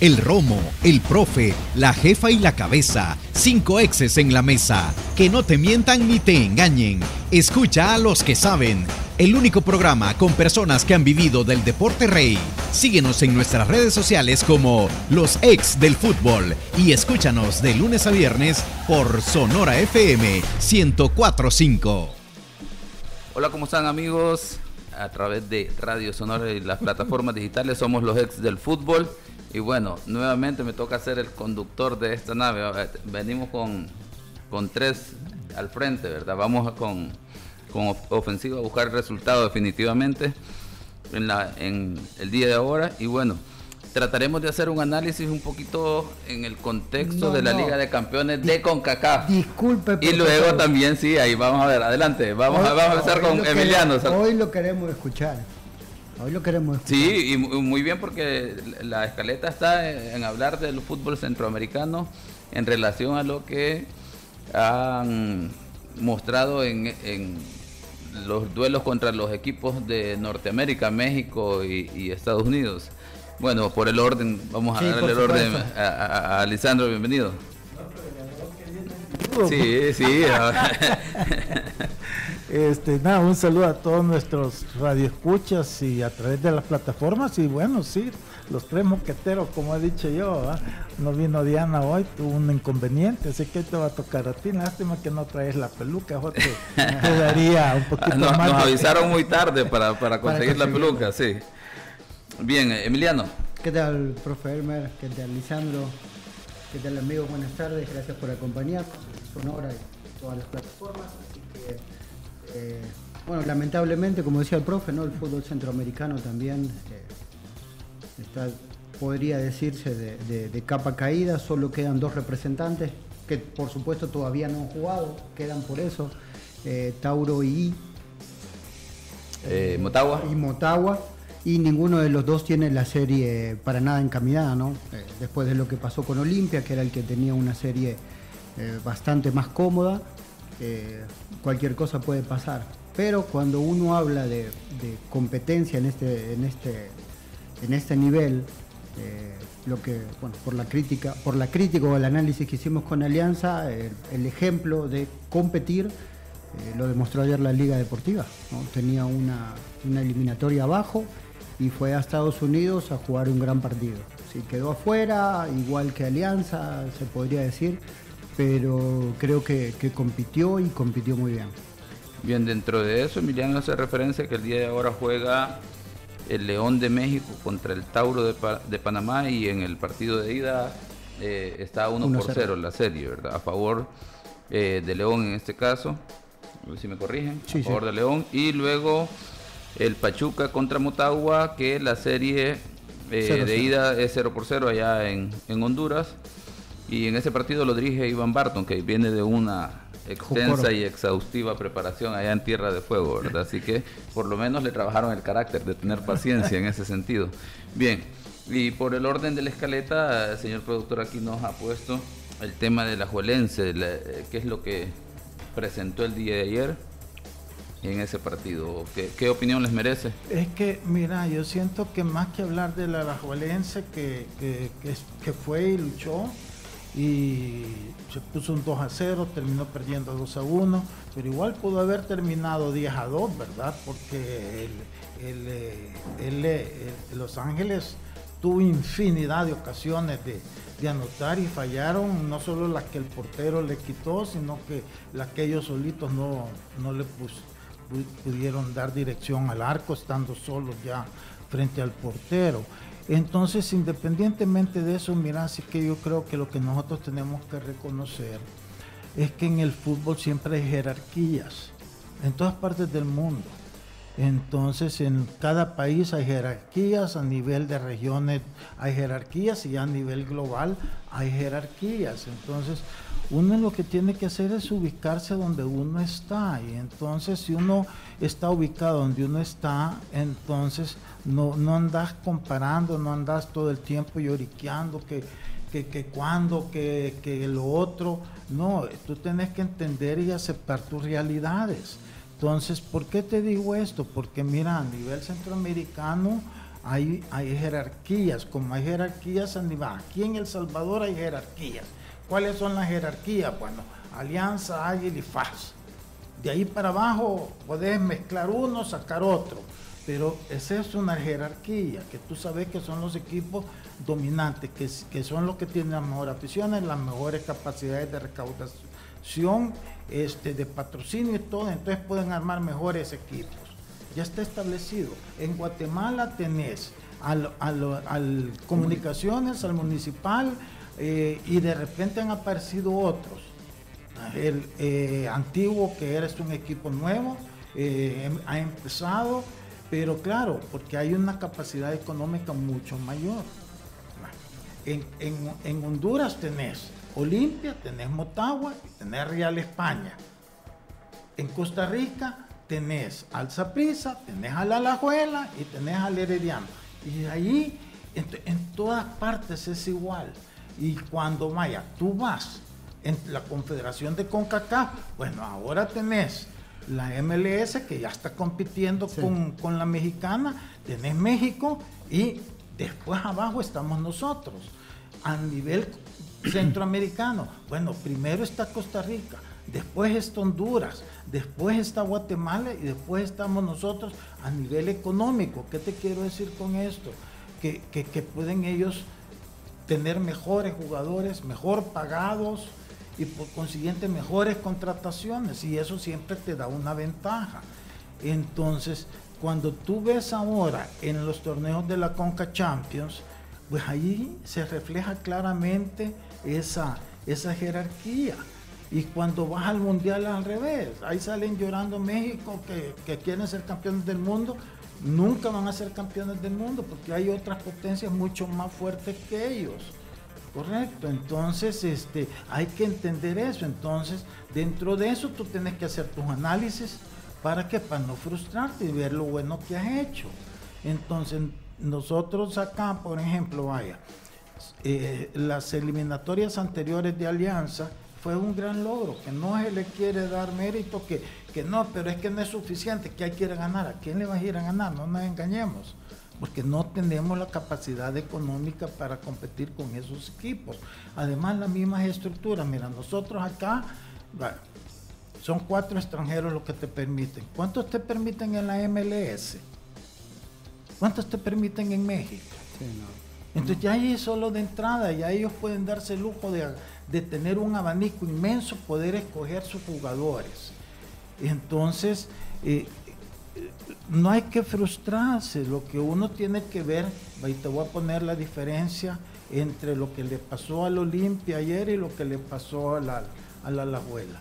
el romo, el profe, la jefa y la cabeza. Cinco exes en la mesa. Que no te mientan ni te engañen. Escucha a los que saben. El único programa con personas que han vivido del deporte rey. Síguenos en nuestras redes sociales como Los Ex del Fútbol y escúchanos de lunes a viernes por Sonora FM 1045. Hola, ¿cómo están amigos? A través de Radio Sonora y las plataformas digitales somos los ex del fútbol. Y bueno, nuevamente me toca ser el conductor de esta nave. Venimos con, con tres al frente, ¿verdad? Vamos con, con ofensiva a buscar el resultado definitivamente en, la, en el día de ahora. Y bueno, trataremos de hacer un análisis un poquito en el contexto de la Liga de Campeones de CONCACAF. Disculpe. Y luego también, sí, ahí vamos a ver, adelante. Vamos, a, vamos a empezar con Emiliano. hoy lo queremos escuchar. Hoy lo queremos escuchar. Sí, y muy bien porque la escaleta está en hablar del fútbol centroamericano en relación a lo que han mostrado en, los duelos contra los equipos de Norteamérica, México y, Estados Unidos. Bueno, por el orden, vamos a darle el orden a, a, Lisandro, bienvenido. Sí, sí. Este, nada, un saludo a todos nuestros radioescuchas y a través de las plataformas. Y bueno, sí, los tres moqueteros, como he dicho yo, no vino Diana hoy, tuvo un inconveniente, así que te va a tocar a ti. Lástima que no traes la peluca, te, te daría un poquito nos, más. Nos avisaron muy tarde para, para conseguir la peluca, sí. Bien, Emiliano. ¿Qué tal, profe Elmer? ¿Qué tal, Lisandro? ¿Qué tal, amigos? Buenas tardes, gracias por acompañarnos. Sonora y todas las plataformas. Así que eh, bueno, lamentablemente, como decía el profe, ¿no? el fútbol centroamericano también eh, está, podría decirse de, capa caída, solo quedan dos representantes que por supuesto todavía no han jugado, quedan por eso, eh, Tauro y Motagua. Y Motagua. Y ninguno de los dos tiene la serie para nada encaminada, ¿no? después de lo que pasó con Olimpia, que era el que tenía una serie bastante más cómoda, cualquier cosa puede pasar. Pero cuando uno habla de, competencia en este, en este, en este nivel, eh, lo que, bueno, por la crítica, por la crítica o el análisis que hicimos con Alianza, el, ejemplo de competir eh, lo demostró ayer la Liga Deportiva. Tenía una, eliminatoria abajo y fue a Estados Unidos a jugar un gran partido. Si quedó afuera, igual que Alianza, se podría decir, pero creo que, compitió y compitió muy bien. Bien, dentro de eso, Emiliano hace referencia que el día de ahora juega el León de México contra el Tauro de, Panamá y en el partido de ida eh, está 1 por 0 la serie, ¿verdad? A favor eh, de León en este caso, a ver si me corrigen, a favor de León. Y luego el Pachuca contra Motagua, que la serie eh, de ida es 0 por 0 allá en, en Honduras. Y en ese partido lo dirige Iván Barton, que viene de una extensa y exhaustiva preparación allá en Tierra de Fuego, ¿verdad? Así que por lo menos le trabajaron el carácter de tener paciencia en ese sentido. Bien, y por el orden de la escaleta, el señor productor aquí nos ha puesto el tema de la Juelense, eh, qué es lo que presentó el día de ayer en ese partido. ¿Qué, opinión les merece? Es que, mira, yo siento que más que hablar de la Juelense que, que, que fue y luchó, y se puso un 2 a 0, terminó perdiendo 2 a 1, pero igual pudo haber terminado 10 a 2, ¿verdad? Porque el, eh, eh, Los Ángeles tuvo infinidad de ocasiones de, anotar y fallaron, no solo las que el portero le quitó, sino que las que ellos solitos no, no le pudieron dar dirección al arco, estando solos ya frente al portero. Entonces, independientemente de eso, mira, así que yo creo que lo que nosotros tenemos que reconocer es que en el fútbol siempre hay jerarquías, en todas partes del mundo. Entonces, en cada país hay jerarquías, a nivel de regiones hay jerarquías y a nivel global hay jerarquías. Entonces, uno lo que tiene que hacer es ubicarse donde uno está. Y entonces, si uno está ubicado donde uno está, entonces no, no andas comparando, no andas todo el tiempo lloriqueando que, que, que cuando, que, que lo otro. No, tú tienes que entender y aceptar tus realidades. Entonces, ¿por qué te digo esto? Porque mira, a nivel centroamericano hay, hay jerarquías, como hay jerarquías aquí en El Salvador hay jerarquías. ¿Cuáles son las jerarquías? Bueno, Alianza, Águila y FAS. De ahí para abajo podés mezclar uno, sacar otro. Pero esa es una jerarquía, que tú sabes que son los equipos dominantes, que, son los que tienen las mejores aficiones, las mejores capacidades de recaudación, este, de patrocinio y todo, entonces pueden armar mejores equipos. Ya está establecido. En Guatemala tenés al, al, comunicaciones, al municipal, eh, y de repente han aparecido otros. El eh, antiguo, que eres un equipo nuevo, eh, ha empezado, pero claro, porque hay una capacidad económica mucho mayor. En, en Honduras tenés Olimpia, tenés Motagua y tenés Real España. En Costa Rica tenés al Prisa, tenés al Alajuela y tenés al Herediano. Y ahí en, todas partes es igual. Y cuando vaya, tú vas en la Confederación de CONCACAF, bueno, ahora tenés la MLS que ya está compitiendo con, con la mexicana, tenés México y después abajo estamos nosotros. A nivel centroamericano, bueno, primero está Costa Rica, después está Honduras, después está Guatemala y después estamos nosotros a nivel económico. ¿Qué te quiero decir con esto? Que, pueden ellos tener mejores jugadores, mejor pagados y por consiguiente mejores contrataciones y eso siempre te da una ventaja. Entonces, cuando tú ves ahora en los torneos de la Conca Champions, pues ahí se refleja claramente esa, esa jerarquía. Y cuando vas al mundial al revés, ahí salen llorando México que, que, quieren ser campeones del mundo, nunca van a ser campeones del mundo porque hay otras potencias mucho más fuertes que ellos. Correcto, entonces este, hay que entender eso. Entonces, dentro de eso tú tienes que hacer tus análisis para que para no frustrarte y ver lo bueno que has hecho. Entonces, nosotros acá, por ejemplo, vaya, eh, las eliminatorias anteriores de Alianza fue un gran logro, que no se le quiere dar mérito, que, que no, pero es que no es suficiente, que hay que ir a ganar. ¿A quién le va a ir a ganar? No nos engañemos, porque no tenemos la capacidad económica para competir con esos equipos. Además, las mismas estructuras, mira, nosotros acá, son cuatro extranjeros los que te permiten. ¿Cuántos te permiten en la MLS? ¿Cuántos te permiten en México? Sí, no. Entonces ya ahí solo de entrada, ya ellos pueden darse el lujo de, tener un abanico inmenso, poder escoger sus jugadores. Entonces, eh, no hay que frustrarse, lo que uno tiene que ver, y te voy a poner la diferencia entre lo que le pasó al Olimpia ayer y lo que le pasó a la, a la Alajuela.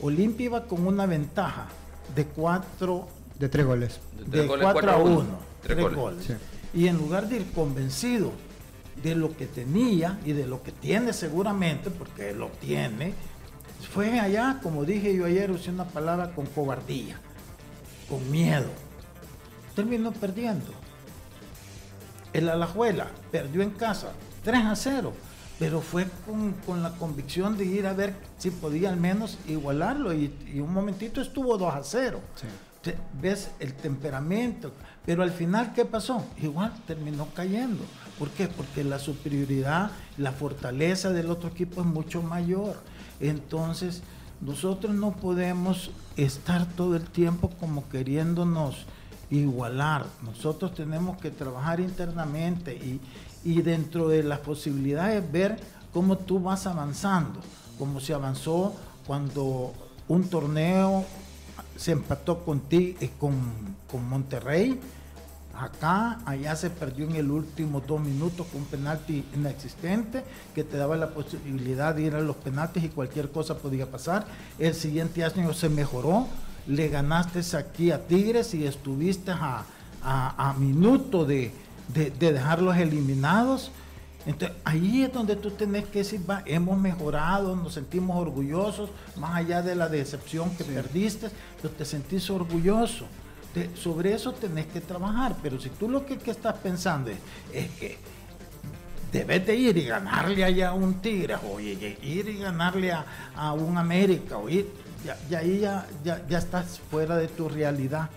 Olimpia iba con una ventaja de cuatro... De tres goles. De, cuatro, a uno. Tres, goles y en lugar de ir convencido de lo que tenía y de lo que tiene seguramente, porque lo tiene, fue allá, como dije yo ayer, usé una palabra con cobardía, con miedo. Terminó perdiendo. El Alajuela perdió en casa 3 a 0, pero fue con, la convicción de ir a ver si podía al menos igualarlo y, un momentito estuvo 2 a 0 ves el temperamento, pero al final, ¿qué pasó? Igual terminó cayendo. ¿Por qué? Porque la superioridad, la fortaleza del otro equipo es mucho mayor. Entonces, nosotros no podemos estar todo el tiempo como queriéndonos igualar. Nosotros tenemos que trabajar internamente y, y dentro de las posibilidades ver cómo tú vas avanzando, como se avanzó cuando un torneo se empató con, ti, eh, con, con Monterrey. Acá, allá se perdió en el último dos minutos con un penalti inexistente que te daba la posibilidad de ir a los penaltis y cualquier cosa podía pasar. El siguiente año se mejoró, le ganaste aquí a Tigres y estuviste a, a, minuto de, de, de dejarlos eliminados. Entonces, ahí es donde tú tenés que decir, va, hemos mejorado, nos sentimos orgullosos, más allá de la decepción que perdiste, pero te sentís orgulloso. Sobre eso tenés que trabajar, pero si tú lo que, estás pensando es, que debes de ir y ganarle allá a un Tigre, o ir y ganarle a, un América, o ir, ya, ahí ya, ya estás fuera de tu realidad.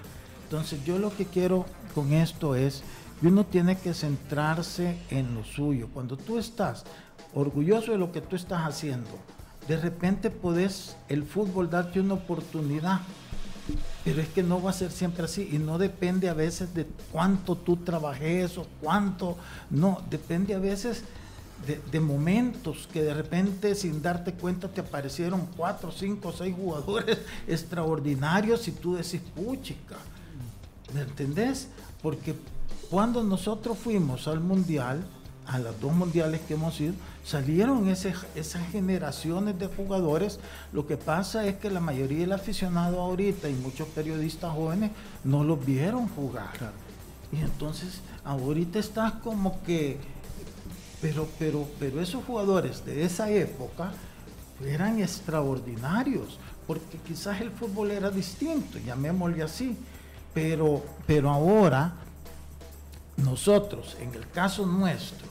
Entonces yo lo que quiero con esto es uno tiene que centrarse en lo suyo. Cuando tú estás orgulloso de lo que tú estás haciendo, de repente podés el fútbol darte una oportunidad. Pero es que no va a ser siempre así y no depende a veces de cuánto tú trabajes o cuánto, no, depende a veces de, momentos que de repente sin darte cuenta te aparecieron cuatro, cinco, seis jugadores extraordinarios y tú decís, puchica, ¿me entendés? Porque cuando nosotros fuimos al mundial, a las dos mundiales que hemos ido, salieron esas generaciones de jugadores. Lo que pasa es que la mayoría del aficionado ahorita y muchos periodistas jóvenes no los vieron jugar. Y entonces ahorita estás como que, pero, pero, pero esos jugadores de esa época eran extraordinarios, porque quizás el fútbol era distinto, llamémosle así. Pero, pero ahora, nosotros, en el caso nuestro,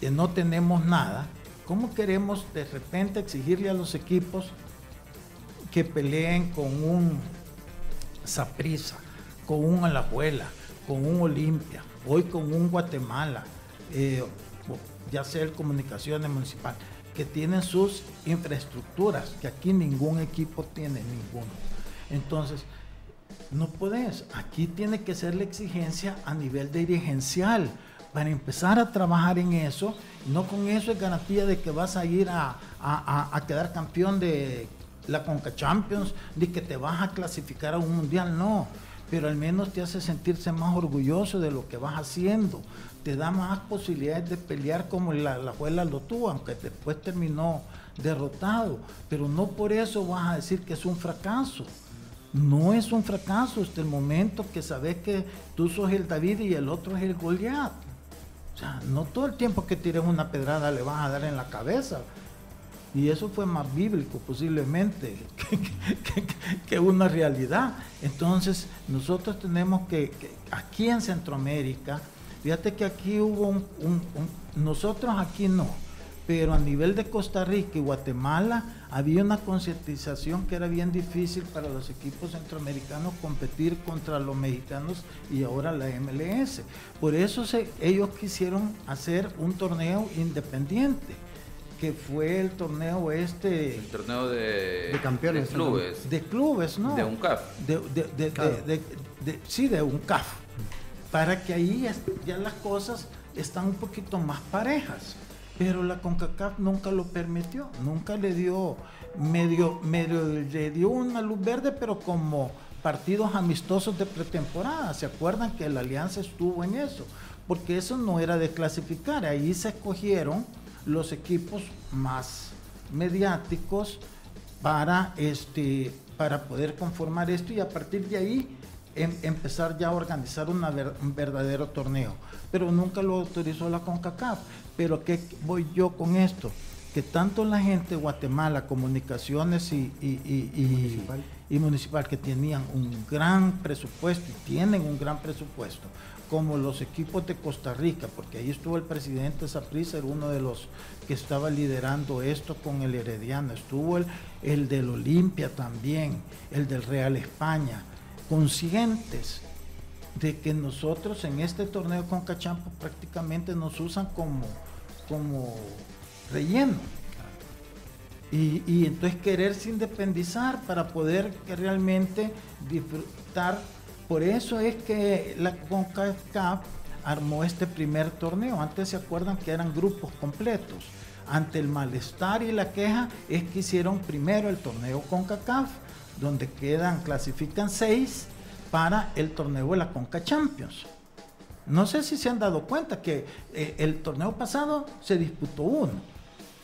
que no tenemos nada, ¿cómo queremos de repente exigirle a los equipos que peleen con un Saprisa, con un Alajuela, con un Olimpia, hoy con un Guatemala, eh, ya sea el Comunicaciones Municipal, que tienen sus infraestructuras, que aquí ningún equipo tiene, ninguno. Entonces, no puedes, aquí tiene que ser la exigencia a nivel dirigencial para empezar a trabajar en eso. No con eso es garantía de que vas a ir a, quedar campeón de la Conca Champions, de que te vas a clasificar a un mundial, no. Pero al menos te hace sentirse más orgulloso de lo que vas haciendo. Te da más posibilidades de pelear como la, la abuela lo tuvo, aunque después terminó derrotado. Pero no por eso vas a decir que es un fracaso. No es un fracaso hasta el momento que sabes que tú sos el David y el otro es el Goliat. O sea, no todo el tiempo que tires una pedrada le vas a dar en la cabeza. Y eso fue más bíblico posiblemente que, una realidad. Entonces, nosotros tenemos que, aquí en Centroamérica, fíjate que aquí hubo un, nosotros aquí no, pero a nivel de Costa Rica y Guatemala había una concientización que era bien difícil para los equipos centroamericanos competir contra los mexicanos y ahora la MLS. Por eso ellos quisieron hacer un torneo independiente que fue el torneo este el torneo de, campeones de clubes. De clubes no de un CAF de, sí de un CAF para que ahí ya las cosas están un poquito más parejas pero la CONCACAF nunca lo permitió, nunca le dio medio, medio le dio una luz verde, pero como partidos amistosos de pretemporada. ¿Se acuerdan que la alianza estuvo en eso? Porque eso no era de clasificar, ahí se escogieron los equipos más mediáticos para este para poder conformar esto y a partir de ahí em, empezar ya a organizar un verdadero torneo. Pero nunca lo autorizó la CONCACAF. Pero ¿qué voy yo con esto? Que tanto la gente de Guatemala, comunicaciones y, y, municipal. que tenían un gran presupuesto y tienen un gran presupuesto, como los equipos de Costa Rica, porque ahí estuvo el presidente Saprissa, uno de los que estaba liderando esto con el Herediano, estuvo el, el del Olimpia también, el del Real España, conscientes de que nosotros en este torneo con Cachampo prácticamente nos usan como, como relleno. Y, entonces quererse independizar para poder realmente disfrutar. Por eso es que la CONCACAF armó este primer torneo. Antes se acuerdan que eran grupos completos. Ante el malestar y la queja es que hicieron primero el torneo CONCACAF, donde quedan, clasifican seis para el torneo de la Conca Champions. No sé si se han dado cuenta que eh, el torneo pasado se disputó uno,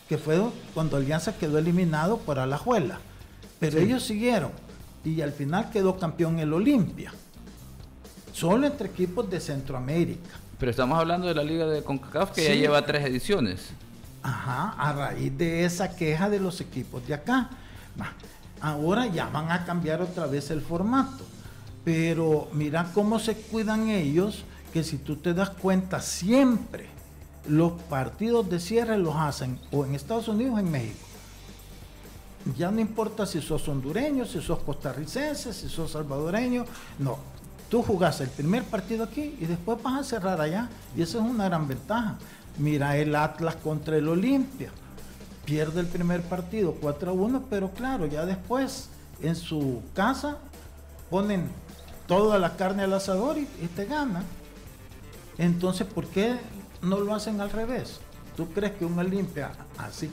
que fue cuando Alianza quedó eliminado por Alajuela. Pero ellos siguieron y al final quedó campeón el Olimpia. Solo entre equipos de Centroamérica. Pero estamos hablando de la liga de CONCACAF que ya lleva tres ediciones. Ajá, a raíz de esa queja de los equipos de acá. Ahora ya van a cambiar otra vez el formato. Pero mira cómo se cuidan ellos, que si tú te das cuenta siempre, los partidos de cierre los hacen o en Estados Unidos o en México. Ya no importa si sos hondureño, si sos costarricense, si sos salvadoreño, no. Tú jugás el primer partido aquí y después vas a cerrar allá. Y esa es una gran ventaja. Mira el Atlas contra el Olimpia. Pierde el primer partido 4 a 1, pero claro, ya después en su casa ponen toda la carne al asador y, te ganan. Entonces, ¿por qué no lo hacen al revés? ¿Tú crees que un Olimpia, así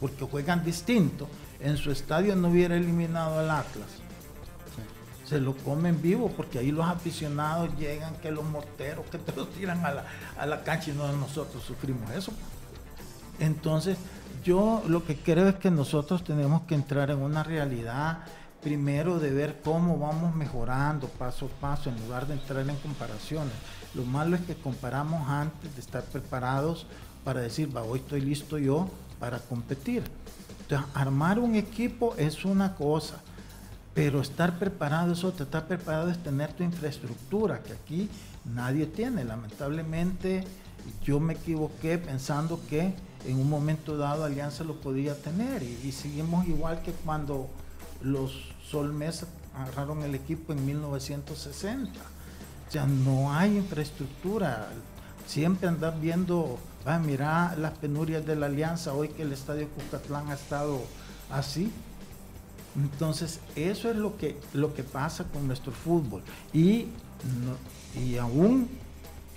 porque juegan distinto, en su estadio no hubiera eliminado al Atlas? Se lo comen vivo porque ahí los aficionados llegan, que los morteros, que te lo tiran a la, a la cancha y no nosotros sufrimos eso. Entonces, yo lo que creo es que nosotros tenemos que entrar en una realidad primero de ver cómo vamos mejorando paso a paso en lugar de entrar en comparaciones. Lo malo es que comparamos antes de estar preparados para decir, va, hoy estoy listo yo para competir. Entonces, armar un equipo es una cosa, pero estar preparado es otra. Estar preparado es tener tu infraestructura, que aquí nadie tiene. Lamentablemente, yo me equivoqué pensando que en un momento dado Alianza lo podía tener y, seguimos igual que cuando los Solmes agarraron el equipo en 1960. O sea, no hay infraestructura. Siempre andan viendo, va, mira las penurias de la alianza hoy que el estadio Cucatlán ha estado así. Entonces, eso es lo que, lo que pasa con nuestro fútbol. Y, y aún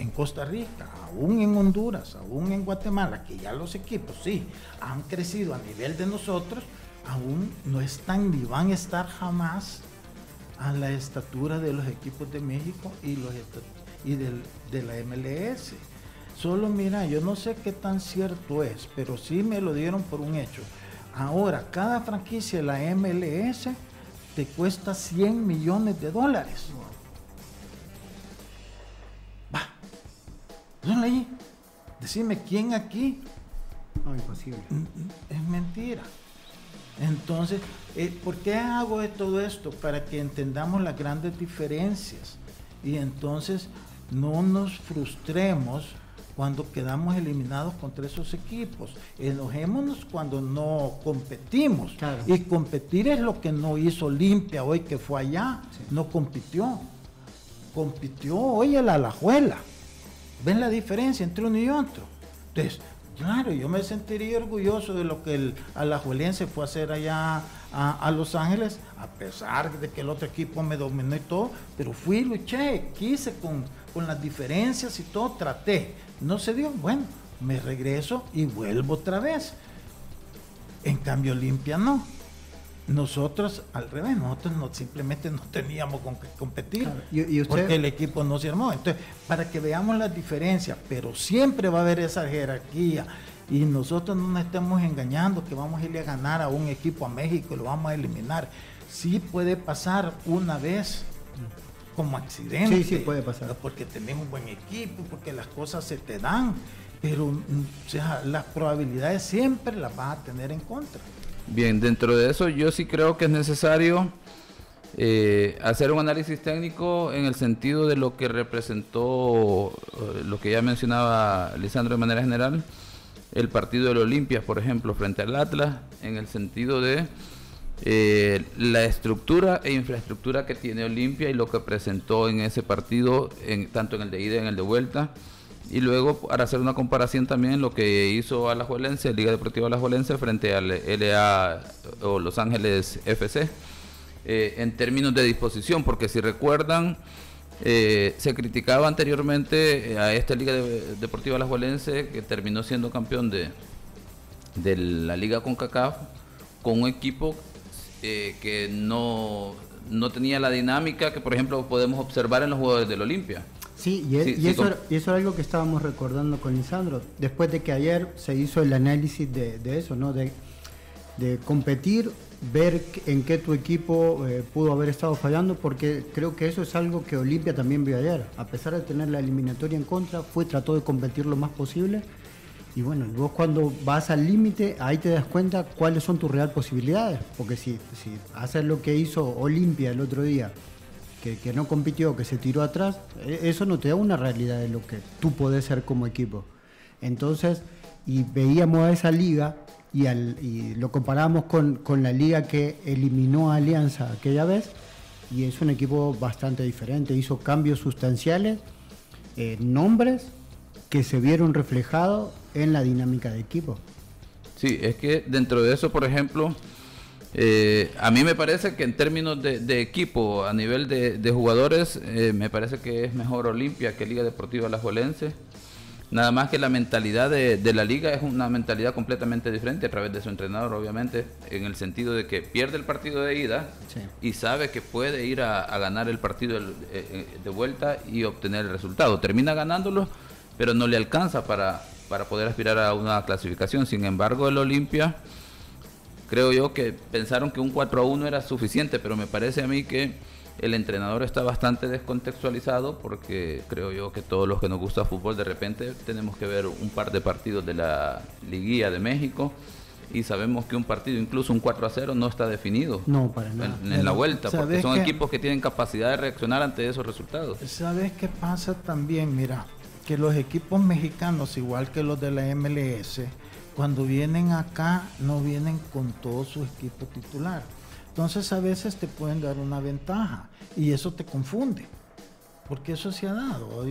en Costa Rica, aún en Honduras, aún en Guatemala, que ya los equipos sí han crecido a nivel de nosotros, aún no están ni van a estar jamás a la estatura de los equipos de México y, los, y de la MLS. Solo mira, yo no sé qué tan cierto es, pero sí me lo dieron por un hecho. Ahora, cada franquicia de la MLS te cuesta 100 millones de dólares. Leí. Decime quién aquí. No, imposible. Mm, mm, es mentira. Entonces, eh, ¿por qué hago todo esto? Para que entendamos las grandes diferencias y entonces no nos frustremos cuando quedamos eliminados contra esos equipos. Enojémonos cuando no competimos. Y competir es lo que no hizo Olimpia hoy que fue allá. No compitió. Compitió hoy el Alajuela. ¿Ven la diferencia entre uno y otro? Entonces, Claro, yo me sentiría orgulloso de lo que el alajuelense fue a hacer allá a, Los Ángeles, a pesar de que el otro equipo me dominó y todo, pero fui, luché, quise con, con las diferencias y todo, traté. No se dio, bueno, me regreso y vuelvo otra vez. En cambio, Olimpia no. Nosotros, al revés, nosotros no, simplemente no teníamos con qué competir porque el equipo no se armó. Entonces, para que veamos las diferencias, pero siempre va a haber esa jerarquía y nosotros no nos estemos engañando que vamos a irle a ganar a un equipo a México y lo vamos a eliminar. Sí puede pasar una vez como accidente. Sí, sí puede pasar. Porque tenemos un buen equipo, porque las cosas se te dan, pero o sea, las probabilidades siempre las vas a tener en contra. Bien, dentro de eso yo sí creo que es necesario eh, hacer un análisis técnico en el sentido de lo que representó, eh, lo que ya mencionaba Lisandro de manera general, el partido del Olimpia, por ejemplo, frente al Atlas, en el sentido de eh, la estructura e infraestructura que tiene Olimpia y lo que presentó en ese partido, en, tanto en el de ida y en el de vuelta y luego para hacer una comparación también lo que hizo Alajuelense, Liga Deportiva Alajuelense frente al LA o Los Ángeles FC eh, en términos de disposición, porque si recuerdan eh, se criticaba anteriormente a esta Liga Deportiva Alajuelense que terminó siendo campeón de, de la Liga CONCACAF con un equipo eh, que no, no tenía la dinámica que por ejemplo podemos observar en los jugadores del Olimpia. Sí, y, eso, y eso era algo que estábamos recordando con Lisandro. Después de que ayer se hizo el análisis de, eso, ¿no? De, competir, ver en qué tu equipo eh, pudo haber estado fallando, porque creo que eso es algo que Olimpia también vio ayer. A pesar de tener la eliminatoria en contra, fue, trató de competir lo más posible. Y bueno, vos cuando vas al límite, ahí te das cuenta cuáles son tus reales posibilidades. Porque si, si haces lo que hizo Olimpia el otro día, que, no compitió, que se tiró atrás, e, eso no te da una realidad de lo que tú podés ser como equipo. Entonces, y veíamos a esa liga y, lo comparamos con, la liga que eliminó a Alianza aquella vez, y es un equipo bastante diferente. Hizo cambios sustanciales, eh, nombres que se vieron reflejados en la dinámica de equipo. Sí, es que dentro de eso, por ejemplo, eh, a mí me parece que en términos de, equipo, a nivel de, jugadores, eh, me parece que es mejor Olimpia que Liga Deportiva Alajuelense. Nada más que la mentalidad de, la liga es una mentalidad completamente diferente a través de su entrenador, obviamente, en el sentido de que pierde el partido de ida y sabe que puede ir a, ganar el partido de, eh, de, vuelta y obtener el resultado. Termina ganándolo, pero no le alcanza para, para poder aspirar a una clasificación. Sin embargo, el Olimpia creo yo que pensaron que un 4 a 1 era suficiente, pero me parece a mí que el entrenador está bastante descontextualizado porque creo yo que todos los que nos gusta fútbol de repente tenemos que ver un par de partidos de la liguilla de México y sabemos que un partido, incluso un 4 a 0, no está definido no, para nada. en, la vuelta, porque son equipos que tienen capacidad de reaccionar ante esos resultados. ¿Sabes qué pasa también? Mira, que los equipos mexicanos, igual que los de la MLS, cuando vienen acá no vienen con todo su equipo titular. Entonces a veces te pueden dar una ventaja y eso te confunde. Porque eso se ha dado.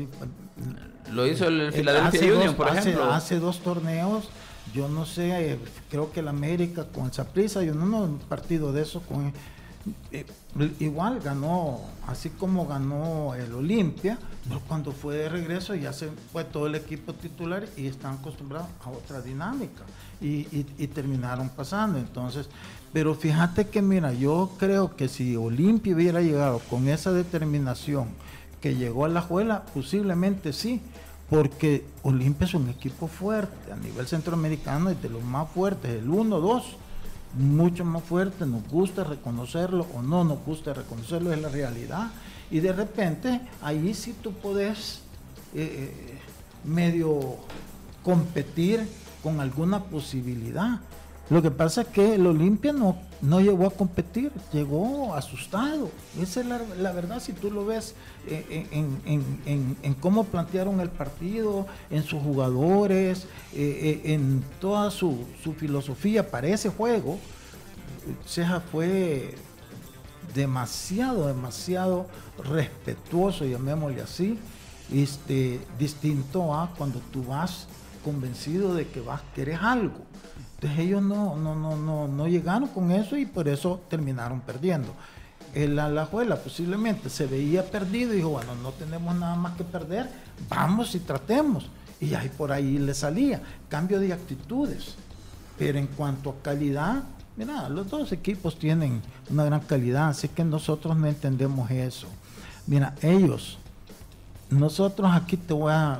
Lo hizo el eh, Philadelphia Union, por ejemplo. Hace dos torneos, yo no sé, creo que el América con el Saprissa, yo no, no un partido de eso con eh, igual ganó, así como ganó el Olimpia, pero cuando fue de regreso ya se fue todo el equipo titular y están acostumbrados a otra dinámica y, terminaron pasando. Entonces, pero fíjate que mira, yo creo que si Olimpia hubiera llegado con esa determinación que llegó a la juela, posiblemente sí, porque Olimpia es un equipo fuerte a nivel centroamericano y de los más fuertes, el 1-2 mucho más fuerte, nos gusta reconocerlo o no nos gusta reconocerlo, es la realidad. Y de repente ahí sí tú puedes eh, eh, medio competir con alguna posibilidad. Lo que pasa es que el Olimpia no, no llegó a competir, llegó asustado. Esa es la, verdad si tú lo ves eh, en, cómo plantearon el partido, en sus jugadores, eh, eh, en toda su, filosofía para ese juego. Ceja fue demasiado, demasiado respetuoso, llamémosle así, este, distinto a cuando tú vas convencido de que vas, querer algo entonces ellos no, no, no, no, no llegaron con eso y por eso terminaron perdiendo. El Alajuela posiblemente se veía perdido y dijo, bueno, no tenemos nada más que perder, vamos y tratemos. Y ahí por ahí le salía, cambio de actitudes. Pero en cuanto a calidad, mira, los dos equipos tienen una gran calidad, así que nosotros no entendemos eso. Mira, ellos, nosotros aquí te voy a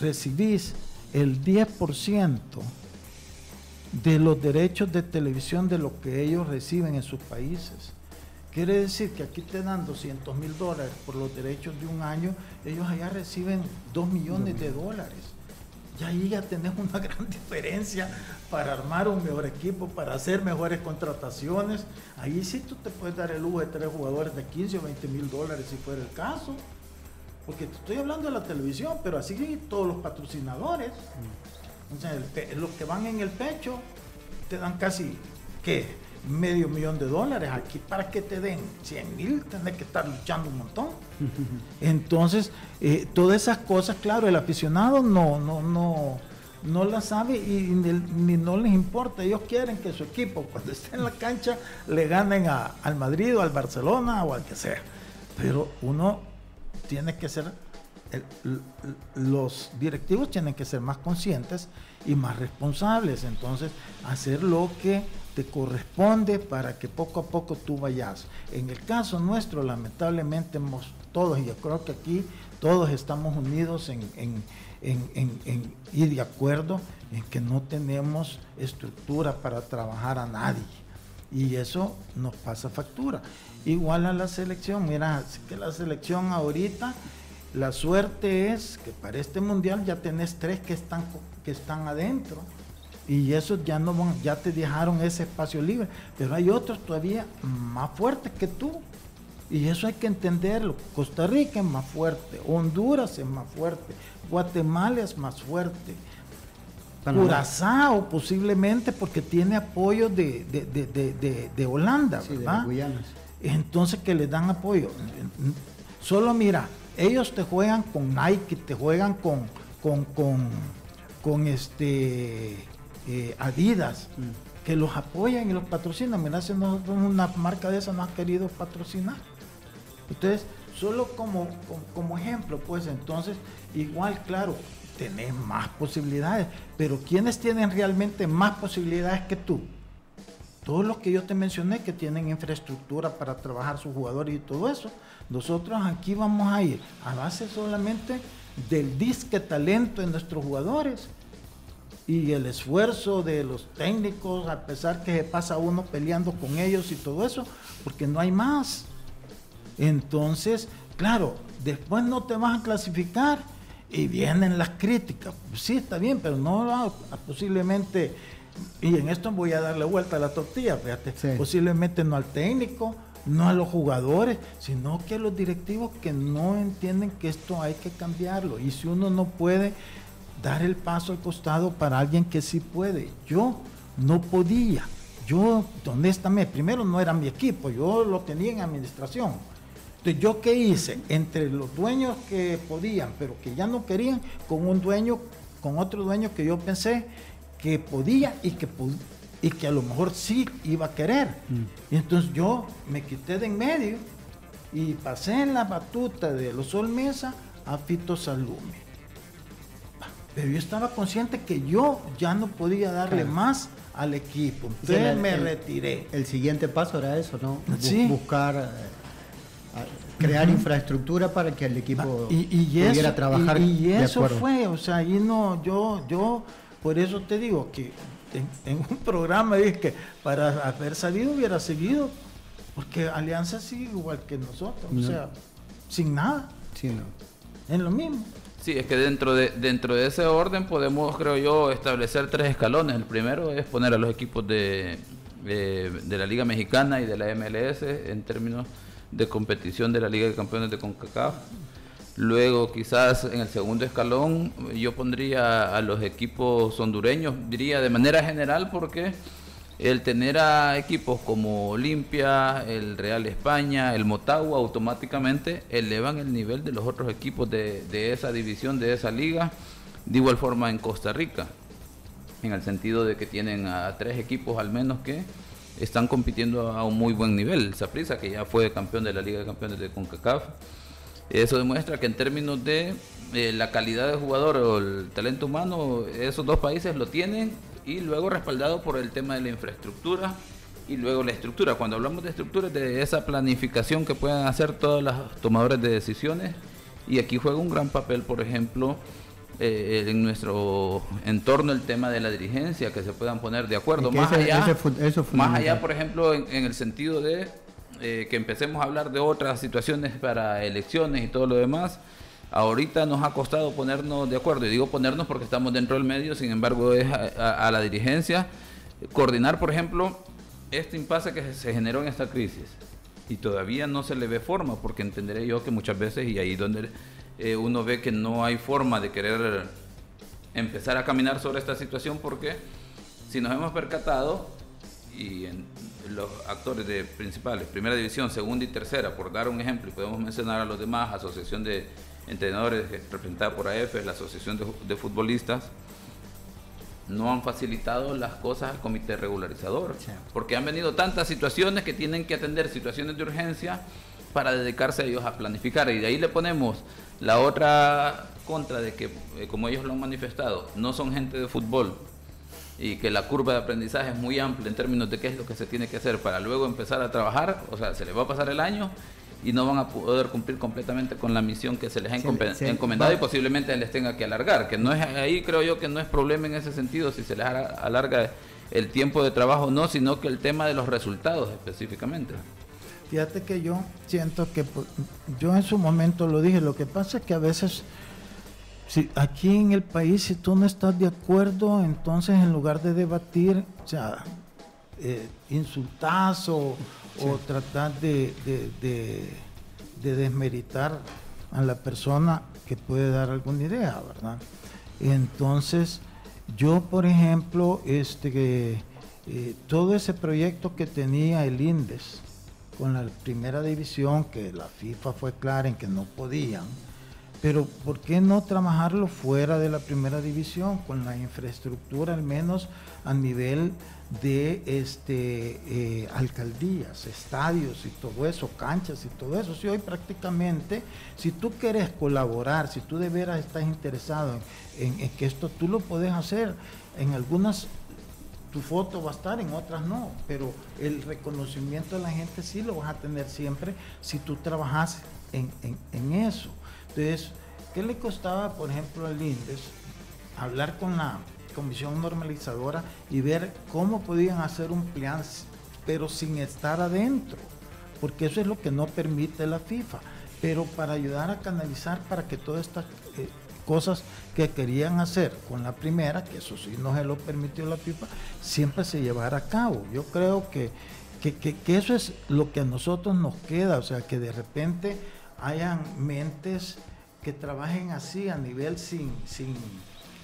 recibir el 10% de los derechos de televisión de lo que ellos reciben en sus países. Quiere decir que aquí te dan 200 mil dólares por los derechos de un año, ellos allá reciben 2 millones de dólares. Y ahí ya tenés una gran diferencia para armar un mejor equipo, para hacer mejores contrataciones. Ahí sí tú te puedes dar el lujo de tres jugadores de 15 o 20 mil dólares si fuera el caso. Porque te estoy hablando de la televisión, pero así todos los patrocinadores. Los que van en el pecho te dan casi, ¿qué? Medio millón de dólares. Aquí para que te den 100 mil, tenés que estar luchando un montón. Entonces, eh, todas esas cosas, claro, el aficionado no, no, no, no las sabe y ni, no les importa. Ellos quieren que su equipo, cuando esté en la cancha, le ganen al Madrid o al Barcelona o al que sea. Pero uno tiene que ser los directivos tienen que ser más conscientes y más responsables, entonces hacer lo que te corresponde para que poco a poco tú vayas. En el caso nuestro, lamentablemente, hemos, todos, y yo creo que aquí todos estamos unidos en, en, y de acuerdo en que no tenemos estructura para trabajar a nadie. Y eso nos pasa factura. Igual a la selección, mira, que la selección ahorita la suerte es que para este mundial ya tenés tres que están, que están adentro y esos ya no van, ya te dejaron ese espacio libre, pero hay otros todavía más fuertes que tú. Y eso hay que entenderlo. Costa Rica es más fuerte, Honduras es más fuerte, Guatemala es más fuerte, Curazao posiblemente porque tiene apoyo de, de, de, de Holanda, ¿verdad? entonces que les dan apoyo. Solo mira, ellos te juegan con Nike, te juegan con, con, con, este eh, Adidas, mm. que los apoyan y los patrocinan. Mira, si nosotros una marca de esa no ha querido patrocinar. Entonces, solo como, como, ejemplo, pues entonces, igual, claro, tenés más posibilidades, pero ¿quiénes tienen realmente más posibilidades que tú? Todos los que yo te mencioné que tienen infraestructura para trabajar sus jugadores y todo eso. Nosotros aquí vamos a ir a base solamente del disque talento de nuestros jugadores y el esfuerzo de los técnicos, a pesar que se pasa uno peleando con ellos y todo eso, porque no hay más. Entonces, claro, después no te vas a clasificar y vienen las críticas. Sí, está bien, pero no posiblemente, y en esto voy a darle vuelta a la tortilla, fíjate, posiblemente no al técnico, no a los jugadores, sino que a los directivos que no entienden que esto hay que cambiarlo. Y si uno no puede dar el paso al costado para alguien que sí puede, yo no podía. Yo, honestamente, primero no era mi equipo, yo lo tenía en administración entonces, ¿yo qué hice? Entre los dueños que podían, pero que ya no querían, con un dueño, con otro dueño que yo pensé que podía y que, y que a lo mejor sí iba a querer. Mm. Y entonces yo me quité de en medio y pasé en la batuta de los Sol Mesa a Fito Salume. Pero yo estaba consciente que yo ya no podía darle más al equipo. Entonces me retiré. El siguiente paso era eso, ¿no? Buscar eh, crear infraestructura para que el equipo y, pudiera trabajar. Y, eso fue, o sea, ahí no, yo, yo, por eso te digo que en, un programa dije que para haber salido hubiera seguido, porque Alianza sigue igual que nosotros, o sea, sin nada. Sí, no. Es lo mismo. Sí, es que dentro de, dentro de ese orden podemos, creo yo, establecer tres escalones. El primero es poner a los equipos de, de la Liga Mexicana y de la MLS en términos de competición de la Liga de Campeones de CONCACAF. Luego, quizás en el segundo escalón, yo pondría a los equipos hondureños, diría de manera general, porque el tener a equipos como Olimpia, el Real España, el Motagua, automáticamente elevan el nivel de los otros equipos de, de esa división, de esa liga. De igual forma en Costa Rica, en el sentido de que tienen a tres equipos al menos que están compitiendo a un muy buen nivel. Saprissa, que ya fue campeón de la Liga de Campeones de CONCACAF. Eso demuestra que en términos de eh, la calidad de jugador o el talento humano, esos dos países lo tienen y luego respaldado por el tema de la infraestructura y luego la estructura. Cuando hablamos de estructura, de esa planificación que puedan hacer todos los tomadores de decisiones y aquí juega un gran papel, por ejemplo, eh, en nuestro entorno el tema de la dirigencia, que se puedan poner de acuerdo. Más, allá, más allá, por ejemplo, en, el sentido de eh, que empecemos a hablar de otras situaciones para elecciones y todo lo demás. Ahorita nos ha costado ponernos de acuerdo, y digo ponernos porque estamos dentro del medio, sin embargo es a, la dirigencia coordinar, por ejemplo, este impasse que se generó en esta crisis y todavía no se le ve forma, porque entenderé yo que muchas veces, y ahí donde eh, uno ve que no hay forma de querer empezar a caminar sobre esta situación porque si nos hemos percatado y en los actores de principales, primera división, segunda y tercera, por dar un ejemplo, y podemos mencionar a los demás, Asociación de Entrenadores representada por AF, la Asociación de, Futbolistas, no han facilitado las cosas al comité regularizador, porque han venido tantas situaciones que tienen que atender situaciones de urgencia para dedicarse a ellos a planificar. Y de ahí le ponemos la otra contra de que, eh, como ellos lo han manifestado, no son gente de fútbol y que la curva de aprendizaje es muy amplia en términos de qué es lo que se tiene que hacer para luego empezar a trabajar, o sea, se les va a pasar el año y no van a poder cumplir completamente con la misión que se les ha encomendado y posiblemente les tenga que alargar, que no es ahí creo yo que no es problema en ese sentido si se les alarga el tiempo de trabajo no, sino que el tema de los resultados específicamente. Fíjate que yo siento que pues, yo en su momento lo dije, lo que pasa es que a veces si aquí en el país si tú no estás de acuerdo, entonces en lugar de debatir, o sea, eh, insultas o, tratar de, de, desmeritar a la persona que puede dar alguna idea, ¿verdad? Entonces, yo, por ejemplo, este, eh, todo ese proyecto que tenía el INDES, con la primera división, que la FIFA fue clara en que no podían, pero ¿por qué no trabajarlo fuera de la primera división, con la infraestructura al menos a nivel de este, eh, alcaldías, estadios y todo eso, canchas y todo eso? Si hoy prácticamente, si tú quieres colaborar, si tú de veras estás interesado en, en que esto tú lo puedes hacer, en algunas tu foto va a estar, en otras no, pero el reconocimiento de la gente sí lo vas a tener siempre si tú trabajas en, en eso. Entonces, ¿qué le costaba, por ejemplo, al INDES hablar con la comisión normalizadora y ver cómo podían hacer un plan, pero sin estar adentro? Porque eso es lo que no permite la FIFA. Pero para ayudar a canalizar para que todas estas eh, cosas que querían hacer con la primera, que eso sí no se lo permitió la FIFA, siempre se llevara a cabo. Yo creo que, que eso es lo que a nosotros nos queda, o sea, que de repente hayan mentes que trabajen así a nivel sin... sin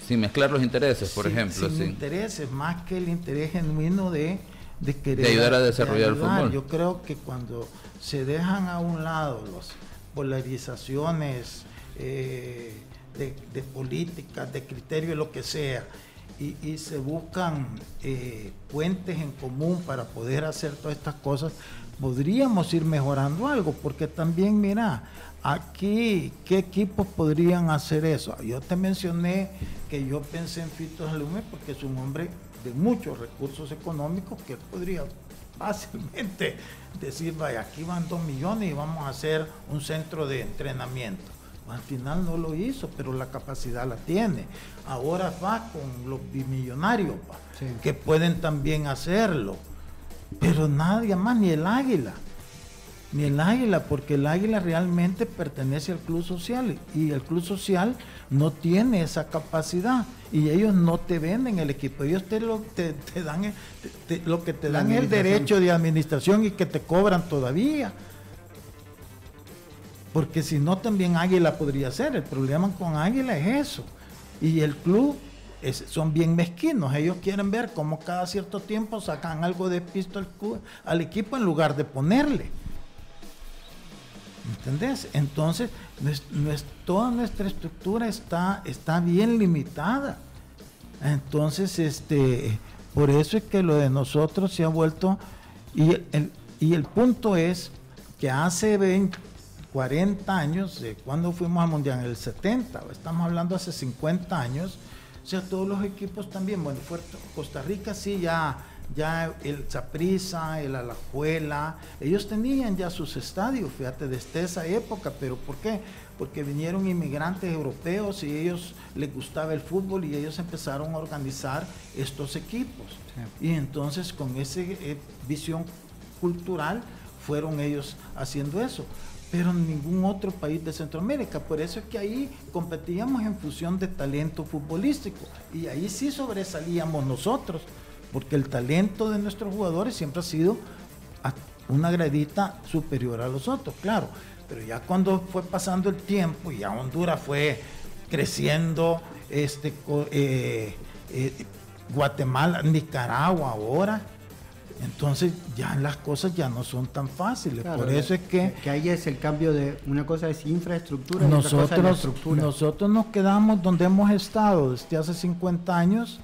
sin mezclar los intereses, por ejemplo. Sin, intereses, más que el interés genuino de, de querer... De ayudar a desarrollar el fútbol. Yo creo que cuando se dejan a un lado las polarizaciones eh, de, de políticas, de criterio, lo que sea, y, se buscan eh, puentes en común para poder hacer todas estas cosas, podríamos ir mejorando algo, porque también, mira, aquí, ¿qué equipos podrían hacer eso? Yo te mencioné que yo pensé en Fito Alume porque es un hombre de muchos recursos económicos que podría fácilmente decir, vaya, aquí van dos millones y vamos a hacer un centro de entrenamiento. Al final no lo hizo, pero la capacidad la tiene. Ahora va con los bimillonarios, que pueden también hacerlo pero nadie más, ni el águila. Ni el águila, porque el águila realmente pertenece al club social y el club social no tiene esa capacidad y ellos no te venden el equipo, ellos te lo, te, dan lo que te dan es el derecho de administración y que te cobran todavía. Porque si no también Águila podría ser, el problema con Águila es eso. Y el club son bien mezquinos. Ellos quieren ver cómo cada cierto tiempo sacan algo de pisto al, equipo en lugar de ponerle. ¿Entendés? Entonces, toda nuestra estructura está, está bien limitada. Entonces, este, por eso es que lo de nosotros se ha vuelto. Y el, y el punto es que hace 20, 40 años, cuando fuimos al Mundial, en el 70, estamos hablando hace 50 años, o sea, todos los equipos también, bueno, Costa Rica sí ya, ya el Zaprisa, el Alajuela, ellos tenían ya sus estadios, fíjate, desde esa época, pero ¿por qué? Porque vinieron inmigrantes europeos y ellos les gustaba el fútbol y ellos empezaron a organizar estos equipos. Y entonces con esa eh, visión cultural fueron ellos haciendo eso pero en ningún otro país de Centroamérica. Por eso es que ahí competíamos en función de talento futbolístico y ahí sí sobresalíamos nosotros, porque el talento de nuestros jugadores siempre ha sido una gradita superior a los otros, claro. Pero ya cuando fue pasando el tiempo y ya Honduras fue creciendo, este, eh, eh, Guatemala, Nicaragua ahora, entonces ya las cosas ya no son tan fáciles. Por eso es que... Que ahí es el cambio de... Una cosa es infraestructura nosotros, otra cosa es estructura. Nosotros nos quedamos donde hemos estado desde hace 50 años,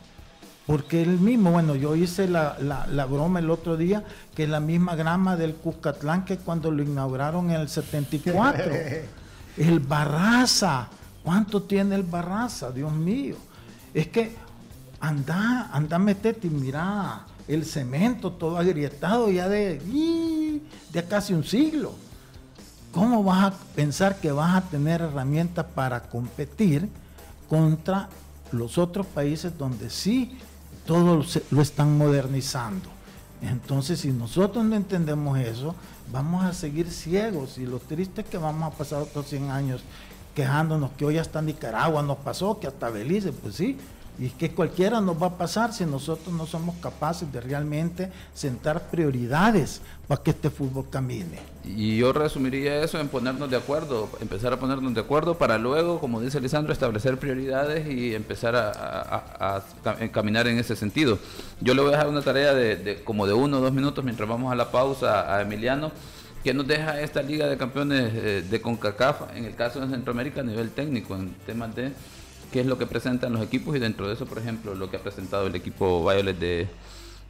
porque el mismo, bueno, yo hice la, la, broma el otro día, que es la misma grama del Cuscatlán que cuando lo inauguraron en el 74. el Barraza. ¿Cuánto tiene el Barraza? Dios mío. Es que anda, anda, metete y mira el cemento todo agrietado ya de, de casi un siglo. ¿Cómo vas a pensar que vas a tener herramientas para competir contra los otros países donde sí todo lo están modernizando? Entonces, si nosotros no entendemos eso, vamos a seguir ciegos y lo triste es que vamos a pasar otros 100 años quejándonos que hoy hasta Nicaragua nos pasó, que hasta Belice, pues sí, y que cualquiera nos va a pasar si nosotros no somos capaces de realmente sentar prioridades para que este fútbol camine. Y yo resumiría eso en ponernos de acuerdo, empezar a ponernos de acuerdo para luego, como dice Lisandro, establecer prioridades y empezar a, caminar en ese sentido. Yo le voy a dejar una tarea de, como de uno o dos minutos mientras vamos a la pausa a Emiliano ¿Qué nos deja esta Liga de Campeones eh, de CONCACAF en el caso de Centroamérica a nivel técnico, en temas de qué es lo que presentan los equipos y dentro de eso, por ejemplo, lo que ha presentado el equipo Violet de,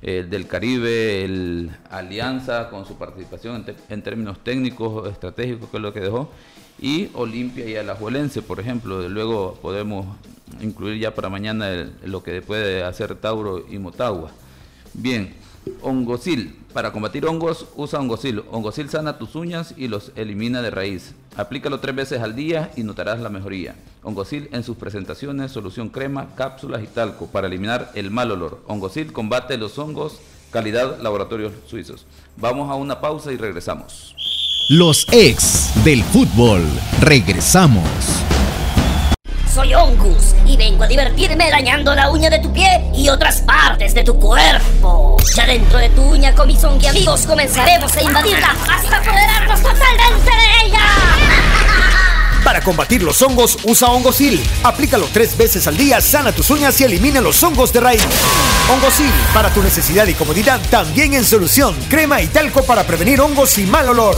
eh, del Caribe, el Alianza con su participación en, términos técnicos, estratégicos, que es lo que dejó, y Olimpia y Alajuelense, por ejemplo. Luego podemos incluir ya para mañana lo que puede hacer Tauro y Motagua. Bien, Ongosil. Para combatir hongos, usa Ongosil. Ongosil sana tus uñas y los elimina de raíz. Aplícalo tres veces al día y notarás la mejoría. Ongosil en sus presentaciones, solución crema, cápsulas y talco para eliminar el mal olor. Ongosil combate los hongos, calidad laboratorios suizos. Vamos a una pausa y regresamos. Los ex del fútbol. Regresamos. Soy Ongus y vengo a divertirme dañando la uña de tu pie y otras partes de tu cuerpo. Ya dentro de tu uña con mis amigos comenzaremos a invadirla hasta apoderarnos totalmente de ella. Para combatir los hongos, usa Hongosil. Aplícalo tres veces al día, sana tus uñas y elimina los hongos de raíz. Hongosil, para tu necesidad y comodidad, también en solución. Crema y talco para prevenir hongos y mal olor.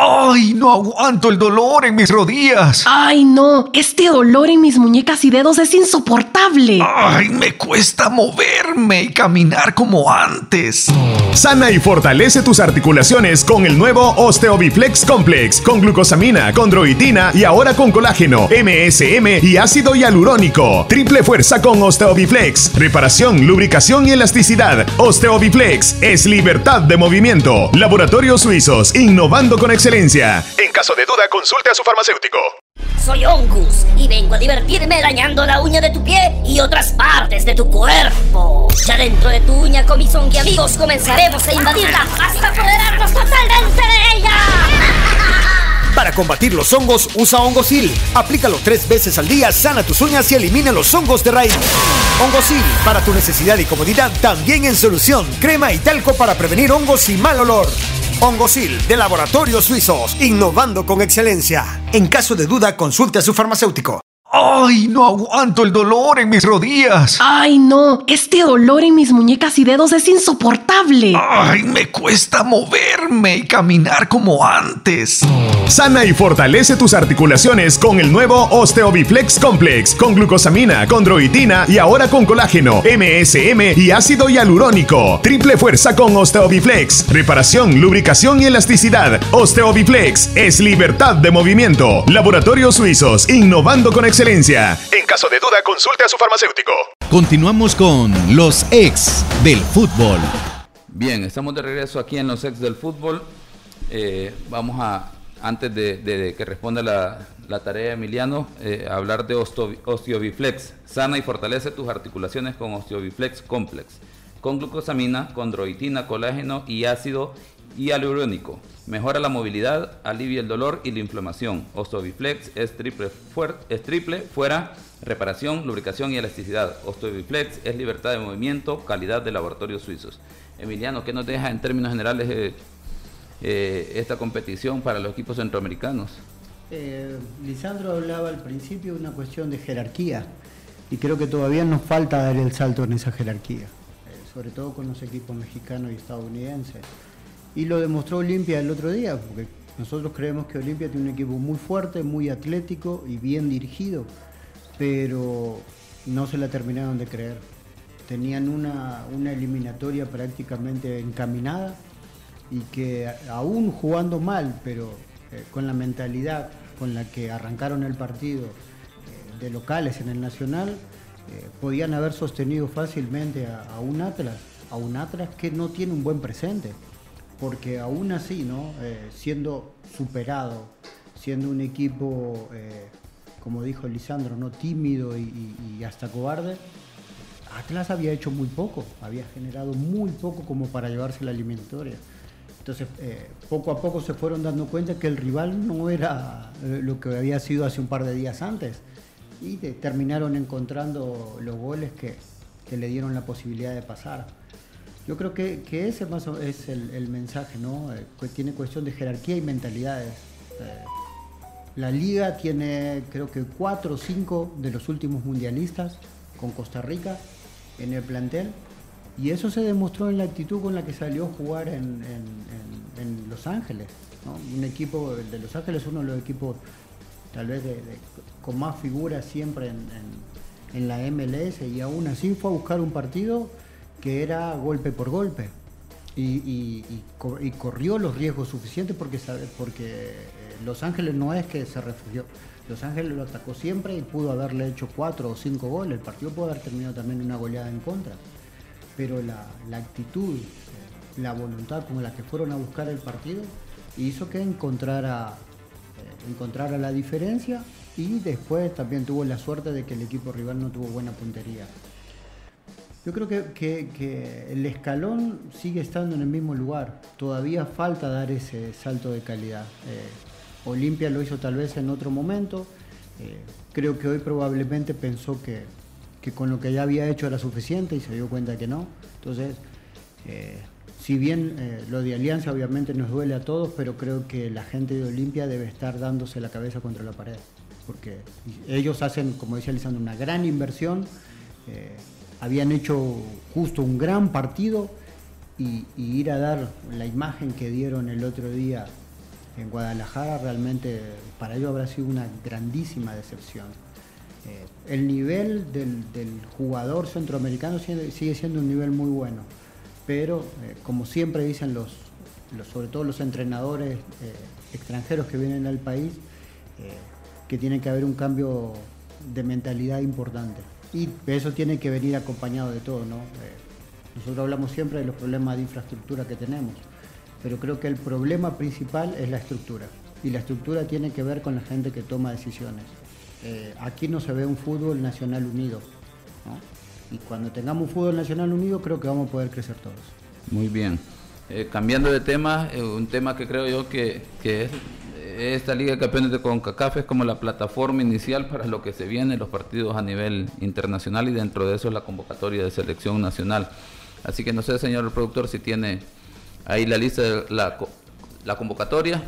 ¡Ay, no aguanto el dolor en mis rodillas! ¡Ay, no! Este dolor en mis muñecas y dedos es insoportable. ¡Ay, me cuesta moverme y caminar como antes! Sana y fortalece tus articulaciones con el nuevo Osteobiflex Complex, con glucosamina, condroitina y ahora con colágeno, MSM y ácido hialurónico. Triple fuerza con Osteobiflex. Reparación, lubricación y elasticidad. Osteobiflex es libertad de movimiento. Laboratorios Suizos, innovando con excelencia en caso de duda, consulte a su farmacéutico. Soy Ongus y vengo a divertirme dañando la uña de tu pie y otras partes de tu cuerpo. Ya dentro de tu uña con mis amigos comenzaremos a invadirla hasta apoderarnos totalmente de ella. Para combatir los hongos, usa Hongosil. Aplícalo tres veces al día, sana tus uñas y elimina los hongos de raíz. Hongosil, para tu necesidad y comodidad, también en solución. Crema y talco para prevenir hongos y mal olor. Hongosil, de Laboratorios Suizos, innovando con excelencia. En caso de duda, consulte a su farmacéutico. ¡Ay, no aguanto el dolor en mis rodillas! ¡Ay, no! Este dolor en mis muñecas y dedos es insoportable. ¡Ay, me cuesta moverme y caminar como antes! Sana y fortalece tus articulaciones con el nuevo Osteobiflex Complex, con glucosamina, condroitina y ahora con colágeno, MSM y ácido hialurónico. Triple fuerza con Osteobiflex. Reparación, lubricación y elasticidad. Osteobiflex es libertad de movimiento. Laboratorios Suizos, innovando con excelencia excelencia. En caso de duda, consulte a su farmacéutico. Continuamos con los ex del fútbol. Bien, estamos de regreso aquí en los ex del fútbol. Eh, vamos a, antes de, que responda la, tarea Emiliano, eh, hablar de Osteobiflex. Sana y fortalece tus articulaciones con Osteobiflex Complex. Con glucosamina, condroitina, colágeno y ácido hialurónico. Mejora la movilidad, alivia el dolor y la inflamación. Osteobiflex es triple, es triple fuera, reparación, lubricación y elasticidad. Osteobiflex es libertad de movimiento, calidad de laboratorios suizos. Emiliano, ¿qué nos deja en términos generales eh, eh, esta competición para los equipos centroamericanos? Eh, Lisandro hablaba al principio de una cuestión de jerarquía y creo que todavía nos falta dar el salto en esa jerarquía, sobre todo con los equipos mexicanos y estadounidenses. Y lo demostró Olimpia el otro día, porque nosotros creemos que Olimpia tiene un equipo muy fuerte, muy atlético y bien dirigido, pero no se la terminaron de creer. Tenían una, eliminatoria prácticamente encaminada y que aún jugando mal, pero eh, con la mentalidad con la que arrancaron el partido eh, de locales en el Nacional, eh, podían haber sostenido fácilmente a, un Atlas, a un Atlas que no tiene un buen presente porque aún así, ¿no? Eh, siendo superado, siendo un equipo, eh, como dijo Lisandro, ¿no? tímido y, hasta cobarde, Atlas había hecho muy poco, había generado muy poco como para llevarse la eliminatoria. Entonces, eh, poco a poco se fueron dando cuenta que el rival no era lo que había sido hace un par de días antes y terminaron encontrando los goles que, que le dieron la posibilidad de pasar. Yo creo que, ese más es el, mensaje, ¿no? Eh, tiene cuestión de jerarquía y mentalidades. Eh, la liga tiene creo que cuatro o cinco de los últimos mundialistas con Costa Rica en el plantel. Y eso se demostró en la actitud con la que salió a jugar en, Los Ángeles. Un equipo de Los Ángeles, uno de los equipos tal vez con más figuras siempre en, la MLS y aún así fue a buscar un partido que era golpe por golpe y, corrió los riesgos suficientes porque, porque eh, Los Ángeles no es que se refugió. Los Ángeles lo atacó siempre y pudo haberle hecho cuatro o cinco goles. El partido pudo haber terminado también una goleada en contra. Pero la, actitud, eh, la voluntad con la que fueron a buscar el partido hizo que encontrara, eh, encontrara la diferencia y después también tuvo la suerte de que el equipo rival no tuvo buena puntería. Yo creo que, el escalón sigue estando en el mismo lugar. Todavía falta dar ese salto de calidad. Eh, Olimpia lo hizo tal vez en otro momento. Eh, creo que hoy probablemente pensó que, con lo que ya había hecho era suficiente y se dio cuenta que no. Entonces, eh, si bien lo de Alianza obviamente nos duele a todos, pero creo que la gente de Olimpia debe estar dándose la cabeza contra la pared. Porque ellos hacen, como decía Lisandro, una gran inversión habían hecho justo un gran partido y, ir a dar la imagen que dieron el otro día en Guadalajara realmente para ellos habrá sido una grandísima decepción. Eh, el nivel del, jugador centroamericano sigue, siendo un nivel muy bueno, pero eh, como siempre dicen los, sobre todo los entrenadores eh, extranjeros que vienen al país, que tiene que haber un cambio de mentalidad importante. Y eso tiene que venir acompañado de todo, ¿no? Eh, nosotros hablamos siempre de los problemas de infraestructura que tenemos, pero creo que el problema principal es la estructura. Y la estructura tiene que ver con la gente que toma decisiones. Eh, aquí no se ve un fútbol nacional unido, Y cuando tengamos un fútbol nacional unido, creo que vamos a poder crecer todos. Muy bien. Eh, cambiando de tema, un tema que creo yo que, que es esta Liga de Campeones de CONCACAF es como la plataforma inicial para lo que se viene los partidos a nivel internacional y dentro de eso la convocatoria de selección nacional. Así que no sé, señor el productor, si tiene ahí la lista de la, convocatoria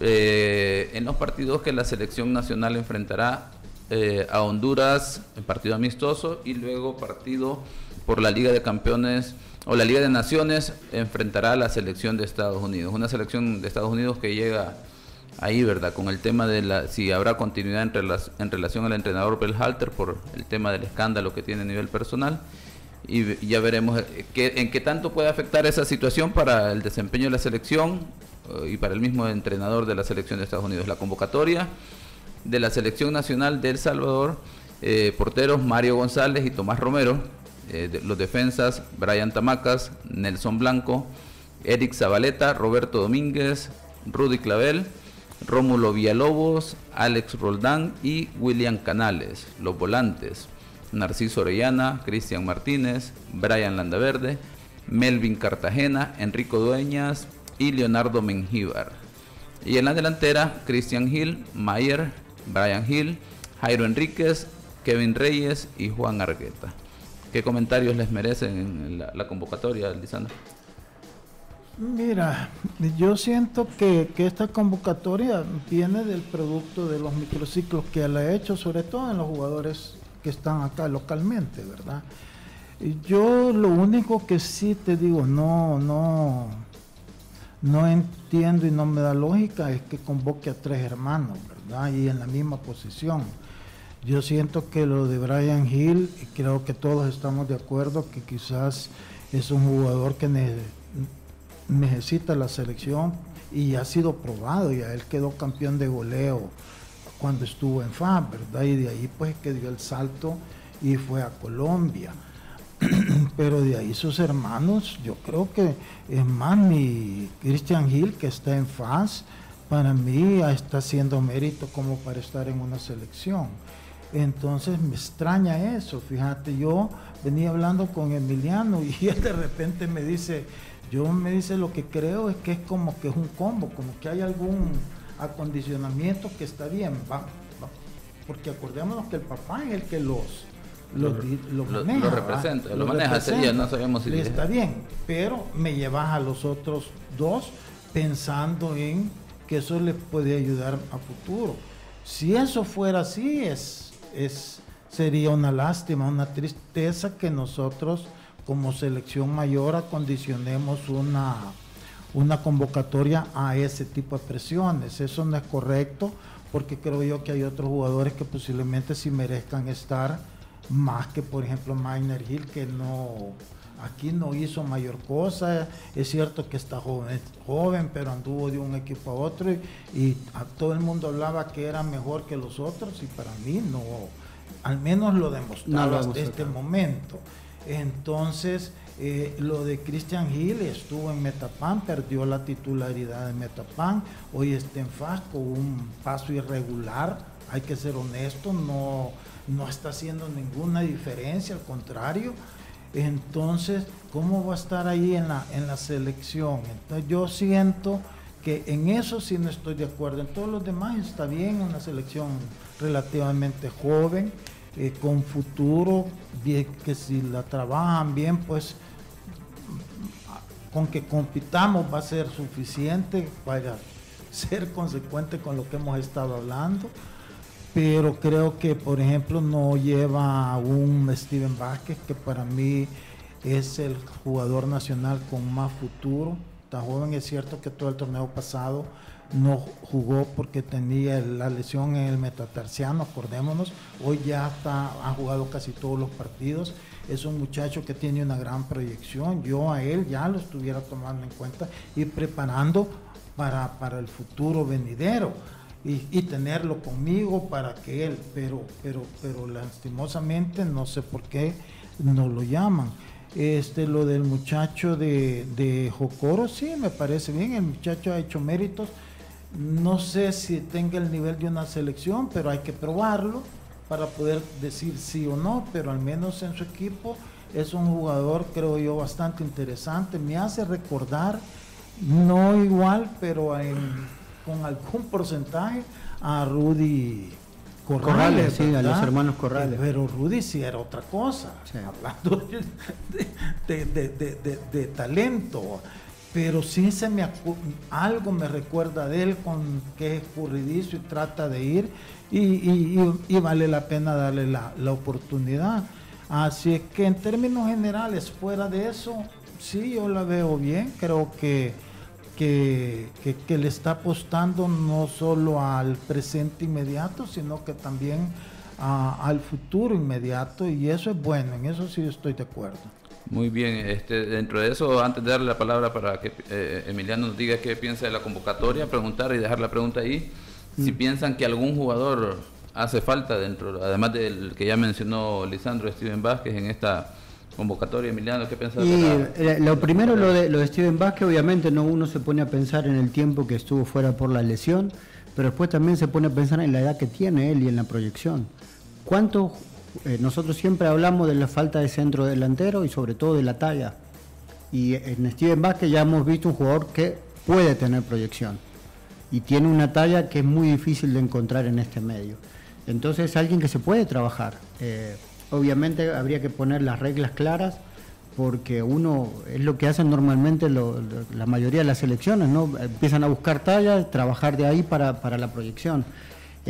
eh, en los partidos que la selección nacional enfrentará eh, a Honduras en partido amistoso y luego partido por la Liga de Campeones o la Liga de Naciones enfrentará a la selección de Estados Unidos. Una selección de Estados Unidos que llega ahí, ¿verdad? Con el tema de la, si habrá continuidad en, relación al entrenador Halter por el tema del escándalo que tiene a nivel personal. Y ya veremos eh, en qué tanto puede afectar esa situación para el desempeño de la selección eh, y para el mismo entrenador de la selección de Estados Unidos. La convocatoria de la selección nacional de El Salvador, eh, porteros Mario González y Tomás Romero, los defensas Brian Tamacas, Nelson Blanco, Eric Zabaleta, Roberto Domínguez, Rudy Clavel, Rómulo Villalobos, Alex Roldán y William Canales. Los volantes, Narciso Orellana, Cristian Martínez, Brian Landaverde, Melvin Cartagena, Enrico Dueñas y Leonardo Mengíbar. Y en la delantera, Cristian Gil, Mayer, Brian Hill, Jairo Enríquez, Kevin Reyes y Juan Argueta. ¿Qué comentarios les merecen la, la convocatoria, Lisandro? Mira, yo siento que, esta convocatoria viene del producto de los microciclos que él ha hecho, sobre todo en los jugadores que están acá localmente, ¿verdad? Yo lo único que sí te digo, no, no, no entiendo y no me da lógica es que convoque a tres hermanos, ¿verdad? Y en la misma posición. Yo siento que lo de Brian Hill, y creo que todos estamos de acuerdo que quizás es un jugador que necesita la selección y ha sido probado, ya él quedó campeón de goleo cuando estuvo en FAB, ¿verdad? Y de ahí pues que dio el salto y fue a Colombia. Pero de ahí sus hermanos, yo creo que es más mi Christian Hill que está en FAS, para mí está haciendo mérito como para estar en una selección. Entonces me extraña eso, fíjate, yo venía hablando con Emiliano y él de repente me dice, yo me dice lo que creo es que es como que es un combo, como que hay algún acondicionamiento que está bien, va, porque acordémonos que el papá es el que los lo, maneja, lo representa, lo, maneja, no sabemos si está bien, pero me llevas a los otros dos pensando en que eso les puede ayudar a futuro. Si eso fuera así, es, es sería una lástima, una tristeza que nosotros como selección mayor acondicionemos una, una convocatoria a ese tipo de presiones. Eso no es correcto porque creo yo que hay otros jugadores que posiblemente sí merezcan estar más que por ejemplo Miner Hill que no aquí no hizo mayor cosa. Es cierto que está joven, joven pero anduvo de un equipo a otro y, a todo el mundo hablaba que era mejor que los otros y para mí no al menos lo demostraba hasta este momento entonces, eh, lo de Christian Hill estuvo en Metapan, perdió la titularidad de Metapan, hoy está en FAS con un paso irregular, hay que ser honesto, no, no está haciendo ninguna diferencia, al contrario. Entonces, ¿cómo va a estar ahí en la, en la selección? Entonces, yo siento que en eso sí no estoy de acuerdo. En todos los demás está bien, una selección relativamente joven eh, con futuro, que si la trabajan bien, pues con que compitamos va a ser suficiente para ser consecuente con lo que hemos estado hablando. Pero creo que, por ejemplo, no lleva a un Steven Vázquez, que para mí es el jugador nacional con más futuro. Está joven, es cierto que todo el torneo pasado no jugó porque tenía la lesión en el metatarsiano, acordémonos, hoy ya está, ha jugado casi todos los partidos, es un muchacho que tiene una gran proyección, yo a él ya lo estuviera tomando en cuenta y preparando para, para el futuro venidero. Y, tenerlo conmigo para que él, pero, pero, pero lastimosamente no sé por qué no lo llaman. Este, lo del muchacho de, de Jocoro, sí, me parece bien, el muchacho ha hecho méritos, no sé si tenga el nivel de una selección, pero hay que probarlo para poder decir sí o no, pero al menos en su equipo es un jugador, creo yo, bastante interesante. Me hace recordar, no igual, pero con algún porcentaje a Rudy Corrales, sí, a los hermanos Corrales. Pero Rudy sí era otra cosa, hablando de talento pero sí se me algo me recuerda de él con que es escurridizo y trata de ir y, vale la pena darle la, oportunidad. Así es que en términos generales, fuera de eso, sí, yo la veo bien, creo que, que, que le está apostando no solo al presente inmediato, sino que también al futuro inmediato y eso es bueno, en eso sí estoy de acuerdo. Muy bien, este, dentro de eso, antes de darle la palabra para que eh, Emiliano nos diga qué piensa de la convocatoria, preguntar y dejar la pregunta ahí, si mm. piensan que algún jugador hace falta dentro, además del que ya mencionó Lisandro Steven Vázquez en esta convocatoria, Emiliano, ¿qué piensa? Y eh, lo primero, lo de, lo de Steven Vázquez, obviamente no uno se pone a pensar en el tiempo que estuvo fuera por la lesión, pero después también se pone a pensar en la edad que tiene él y en la proyección. ¿Cuántos eh, nosotros siempre hablamos de la falta de centro delantero y sobre todo de la talla. Y en Steven Vázquez ya hemos visto un jugador que puede tener proyección y tiene una talla que es muy difícil de encontrar en este medio. Entonces es alguien que se puede trabajar. Eh, obviamente habría que poner las reglas claras porque uno es lo que hacen normalmente la mayoría de las selecciones, ¿no? Empiezan a buscar tallas, trabajar de ahí para, para la proyección.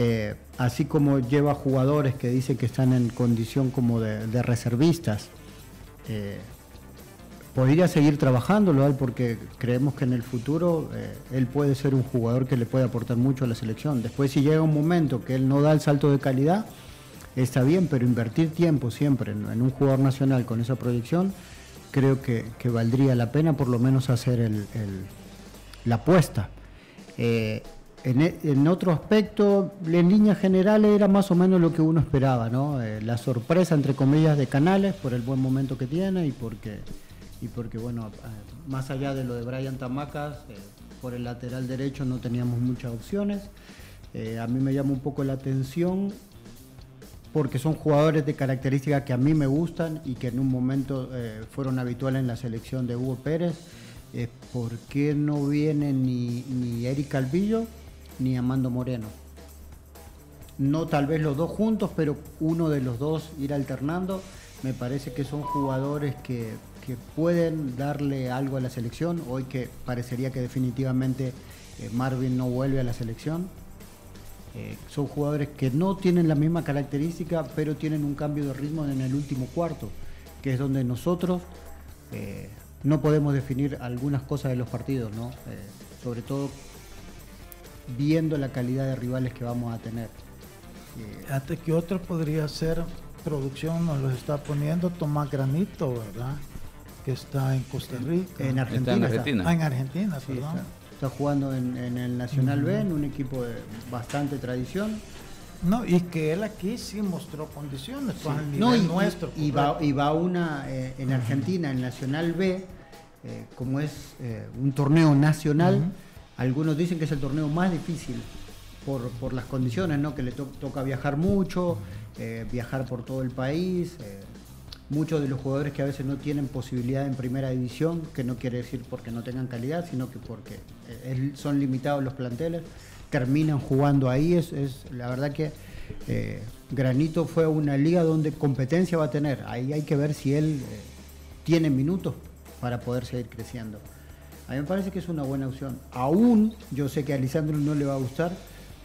Eh, así como lleva jugadores que dice que están en condición como de, reservistas. Eh, podría seguir trabajándolo porque creemos que en el futuro eh, él puede ser un jugador que le puede aportar mucho a la selección. Después si llega un momento que él no da el salto de calidad, está bien, pero invertir tiempo siempre en, un jugador nacional con esa proyección, creo que, valdría la pena por lo menos hacer la apuesta. En, otro aspecto, en líneas generales era más o menos lo que uno esperaba, ¿no? Eh, la sorpresa, entre comillas, de Canales por el buen momento que tiene y porque, y porque bueno, eh, más allá de lo de Brian Tamacas, eh, por el lateral derecho no teníamos muchas opciones. a mí me llama un poco la atención porque son jugadores de características que a mí me gustan y que en un momento fueron habituales en la selección de Hugo Pérez. ¿Por qué no viene ni, ni Eric Calvillo? Ni Amando Moreno. No tal vez los dos juntos, pero uno de los dos ir alternando. Me parece que son jugadores que, pueden darle algo a la selección. Hoy que parecería que definitivamente eh, Marvin no vuelve a la selección. Eh, son jugadores que no tienen la misma característica, pero tienen un cambio de ritmo en el último cuarto, que es donde nosotros eh, no podemos definir algunas cosas de los partidos, ¿no? Sobre todo viendo la calidad de rivales que vamos a tener. Antes que otro podría ser producción, nos lo está poniendo Tomás Granito, ¿verdad? Que está en Costa Rica. En Argentina. en Argentina. Ah, en Argentina, perdón. Está, jugando en, el Nacional B, en un equipo de bastante tradición. No, y que él aquí sí mostró condiciones, pues, no, y, nuestro. Y, va, y va una eh, en Argentina, el Nacional B, eh, como es eh, un torneo nacional, algunos dicen que es el torneo más difícil por, las condiciones, ¿no? Que le toca viajar mucho, viajar por todo el país. muchos de los jugadores que a veces no tienen posibilidad en primera división, que no quiere decir porque no tengan calidad, sino que porque son limitados los planteles terminan jugando ahí. Es, la verdad que eh, Granito fue una liga donde competencia va a tener. Ahí hay que ver si él eh, tiene minutos para poder seguir creciendo. A mí me parece que es una buena opción. Aún yo sé que a Lisandro no le va a gustar,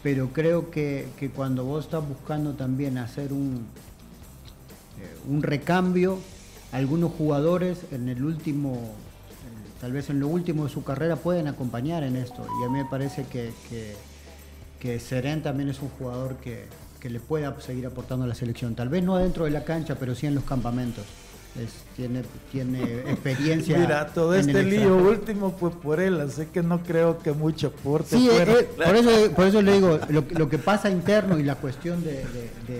pero creo que, cuando vos estás buscando también hacer un, eh, un recambio, algunos jugadores en el último, tal vez en lo último de su carrera pueden acompañar en esto. Y a mí me parece que que Seren también es un jugador que, le pueda seguir aportando a la selección. Tal vez no dentro de la cancha, pero sí en los campamentos. Tiene, tiene experiencia. Mira, todo este lío último fue por él, así que no creo que mucho aporte. Sí, eh, por, eso, por eso le digo, lo, que pasa interno y la cuestión de,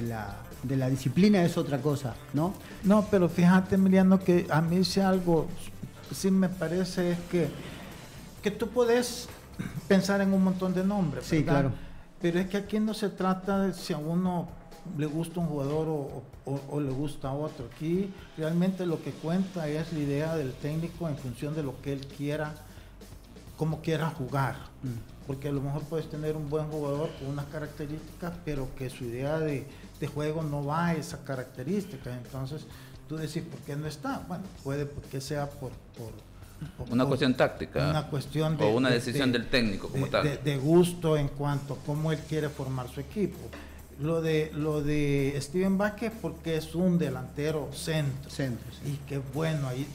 la, de la disciplina es otra cosa, ¿no? No, pero fíjate, Emiliano, que a mí si algo sí me parece es que, que tú puedes pensar en un montón de nombres. Sí, claro pero es que aquí no se trata de si a uno le gusta un jugador o, le gusta otro. Aquí realmente lo que cuenta es la idea del técnico en función de lo que él quiera, cómo quiera jugar. Mm. Porque a lo mejor puedes tener un buen jugador con unas características, pero que su idea de, juego no va a esa característica. Entonces tú decís, ¿por qué no está? Bueno, puede que sea por una cuestión táctica. Una cuestión de, o una decisión del técnico como tal. De, gusto en cuanto a cómo él quiere formar su equipo. Lo de lo de Steven Vázquez porque es un delantero centro. Centro. Y que bueno, ahí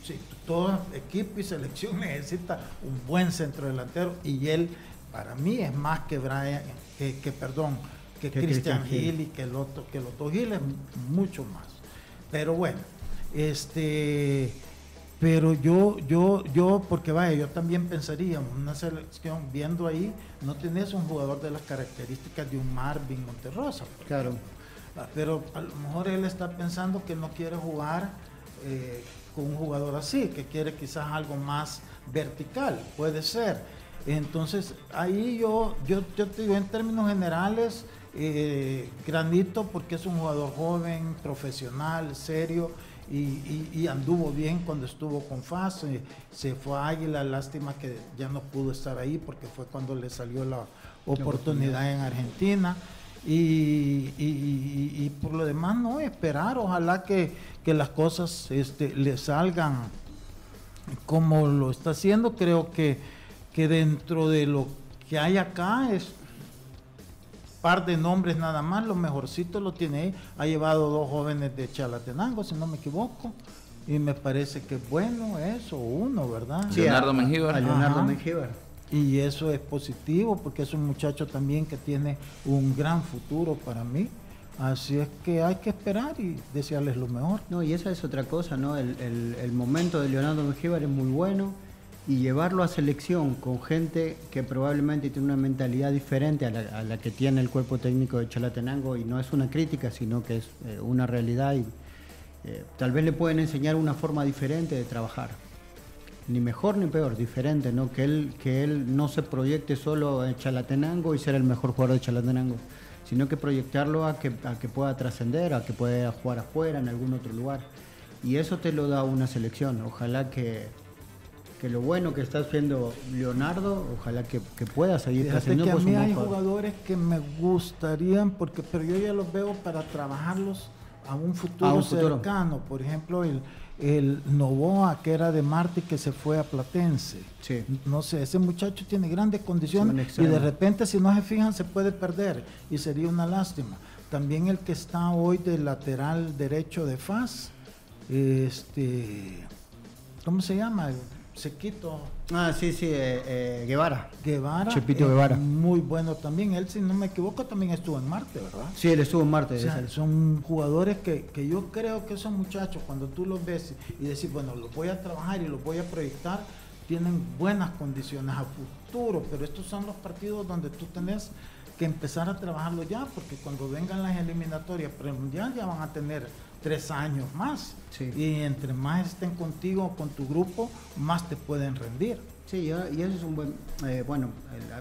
todo equipo y selección necesita un buen centro delantero y él para mí es más que Brian, que, perdón, que, Cristian Gil y que el otro, que los dos Gil es mucho más. Pero bueno, este pero yo, yo, yo, porque vaya, yo también pensaría, una selección viendo ahí, no tenés un jugador de las características de un Marvin Monterrosa. Claro. Ah, pero a lo mejor él está pensando que no quiere jugar eh, con un jugador así, que quiere quizás algo más vertical, puede ser. Entonces, ahí yo, yo, yo te digo, en términos generales, eh, Granito, porque es un jugador joven, profesional, serio, y, anduvo bien cuando estuvo con FAS, se fue a Águila, lástima que ya no pudo estar ahí porque fue cuando le salió la oportunidad en Argentina. Y, por lo demás no esperar, ojalá que, las cosas este, le salgan como lo está haciendo, creo que, que dentro de lo que hay acá es par de nombres nada más, lo mejorcito lo tiene ahí. Ha llevado dos jóvenes de Chalatenango, si no me equivoco. Y me parece que es bueno eso, uno, ¿verdad? Leonardo Mengíbar. Leonardo Y eso es positivo porque es un muchacho también que tiene un gran futuro para mí. Así es que hay que esperar y desearles lo mejor. No, y esa es otra cosa, ¿no? El, el momento de Leonardo Mengíbar es muy bueno y llevarlo a selección con gente que probablemente tiene una mentalidad diferente a la, que tiene el cuerpo técnico de Chalatenango y no es una crítica, sino que es eh, una realidad y eh, tal vez le pueden enseñar una forma diferente de trabajar. Ni mejor ni peor, diferente, ¿no? Que él, que él no se proyecte solo en Chalatenango y ser el mejor jugador de Chalatenango, sino que proyectarlo a que, a que pueda trascender, a que pueda jugar afuera, en algún otro lugar. Y eso te lo da una selección. Ojalá que, que lo bueno que está haciendo Leonardo, ojalá que, pueda seguir haciendo. Que a mí hay jugadores que me gustarían, porque pero yo ya los veo para trabajarlos a un futuro, cercano. Por ejemplo, el, el Novoa, que era de Marte, que se fue a Platense. No sé, ese muchacho tiene grandes condiciones y de repente, si no se fijan, se puede perder y sería una lástima. También el que está hoy de lateral derecho de FAS, este, ¿cómo se llama? Sequito. Ah, sí, sí, eh, eh, Guevara. Guevara. Chepito Guevara. Muy bueno también. Él, si no me equivoco, también estuvo en Marte, ¿verdad? Sí, él estuvo en Marte. son jugadores que, que, yo creo que esos muchachos, cuando tú los ves y decís, bueno, los voy a trabajar y los voy a proyectar, tienen buenas condiciones a futuro, pero estos son los partidos donde tú tenés que empezar a trabajarlo ya, porque cuando vengan las eliminatorias premundial ya van a tener tres años más. Y entre más estén contigo, con tu grupo, más te pueden rendir. Sí, y eso es un buen, eh, bueno,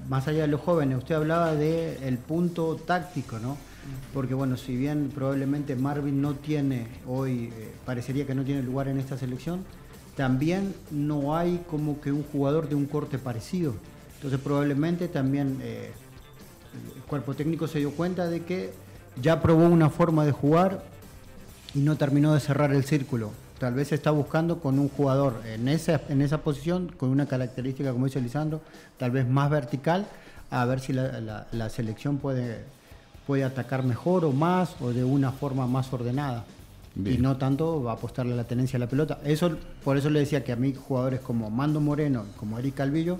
más allá de los jóvenes, usted hablaba del el punto táctico, ¿no? Porque bueno, si bien probablemente Marvin no tiene hoy, eh, parecería que no tiene lugar en esta selección, también no hay como que un jugador de un corte parecido. Entonces probablemente también eh, el cuerpo técnico se dio cuenta de que ya probó una forma de jugar y no terminó de cerrar el círculo. Tal vez está buscando con un jugador en esa, en esa posición, con una característica, como dice Lisandro, tal vez más vertical, a ver si la, selección puede, puede atacar mejor o más o de una forma más ordenada. Y no tanto va a apostarle a la tenencia de la pelota. Eso, por eso le decía que a mí jugadores como Mando Moreno, como Eric Calvillo,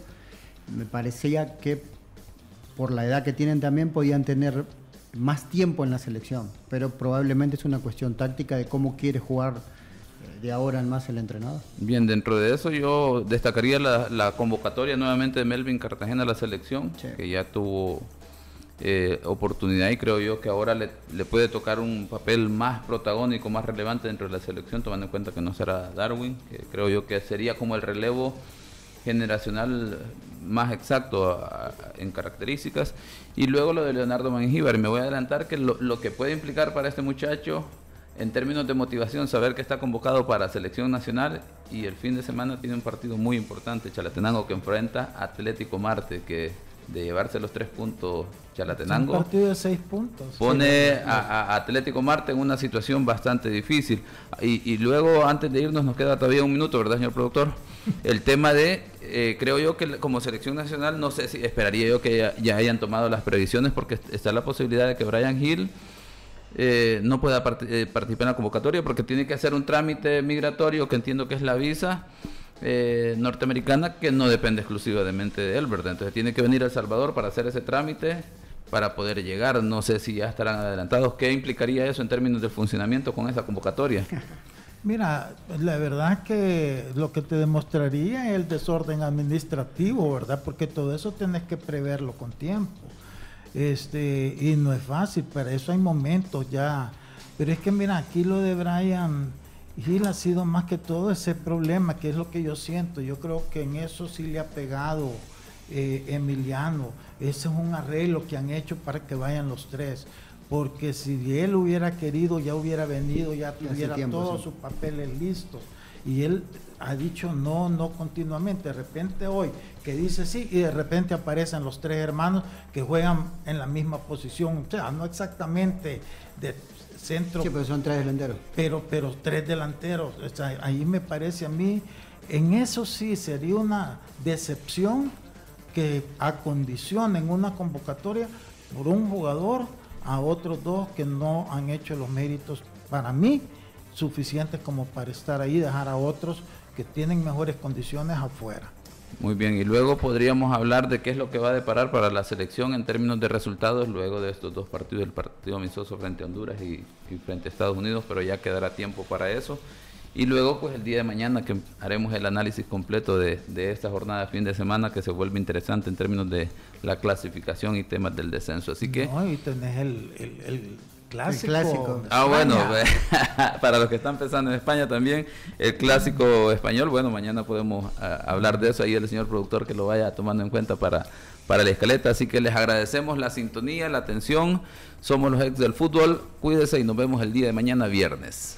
me parecía que por la edad que tienen también podían tener más tiempo en la selección, pero probablemente es una cuestión táctica de cómo quiere jugar eh, de ahora en más el entrenador. Bien, dentro de eso yo destacaría la, convocatoria nuevamente de Melvin Cartagena a la selección, que ya tuvo eh, oportunidad y creo yo que ahora le, le, puede tocar un papel más protagónico, más relevante dentro de la selección, tomando en cuenta que no será Darwin, que creo yo que sería como el relevo generacional más exacto en características. Y luego lo de Leonardo Mangíbar. Me voy a adelantar que lo, que puede implicar para este muchacho en términos de motivación, saber que está convocado para selección nacional y el fin de semana tiene un partido muy importante, Chalatenango, que enfrenta Atlético Marte, que de llevarse los tres puntos Chalatenango. Un partido de seis puntos. Pone a, Atlético Marte en una situación bastante difícil. Y, y, luego, antes de irnos, nos queda todavía un minuto, ¿verdad, señor productor? El tema de, eh, creo yo que como selección nacional, no sé si esperaría yo que ya, hayan tomado las previsiones porque está la posibilidad de que Brian Hill eh, no pueda eh, participar en la convocatoria porque tiene que hacer un trámite migratorio que entiendo que es la visa norteamericana que no depende exclusivamente de él, ¿verdad? Entonces tiene que venir a El Salvador para hacer ese trámite para poder llegar. No sé si ya estarán adelantados. ¿Qué implicaría eso en términos del funcionamiento con esa convocatoria? Mira, la verdad que lo que te demostraría es el desorden administrativo, ¿verdad? Porque todo eso tienes que preverlo con tiempo. Este, y no es fácil, para eso hay momentos ya. Pero es que mira, aquí lo de Brian Gil ha sido más que todo ese problema, que es lo que yo siento. Yo creo que en eso sí le ha pegado eh, Emiliano. Ese es un arreglo que han hecho para que vayan los tres porque si él hubiera querido ya hubiera venido, ya tuviera todos sus papeles listos. Y él ha dicho no, no continuamente. De repente hoy que dice sí y de repente aparecen los tres hermanos que juegan en la misma posición. O sea, no exactamente de centro. Sí, pero son tres delanteros. Pero, pero tres delanteros. ahí me parece a mí, en eso sí sería una decepción que acondicionen una convocatoria por un jugador a otros dos que no han hecho los méritos para mí suficientes como para estar ahí, dejar a otros que tienen mejores condiciones afuera. Muy bien, y luego podríamos hablar de qué es lo que va a deparar para la selección en términos de resultados luego de estos dos partidos, el partido amistoso frente a Honduras y, y frente a Estados Unidos, pero ya quedará tiempo para eso. Y luego, pues el día de mañana que haremos el análisis completo de, esta jornada de fin de semana que se vuelve interesante en términos de la clasificación y temas del descenso. Así que... No, y tenés el, clásico. Ah, bueno, para los que están pensando en España también, el clásico español, bueno, mañana podemos ah, hablar de eso, ahí el señor productor que lo vaya tomando en cuenta para, para la escaleta, así que les agradecemos la sintonía, la atención, somos los ex del fútbol, cuídese y nos vemos el día de mañana viernes.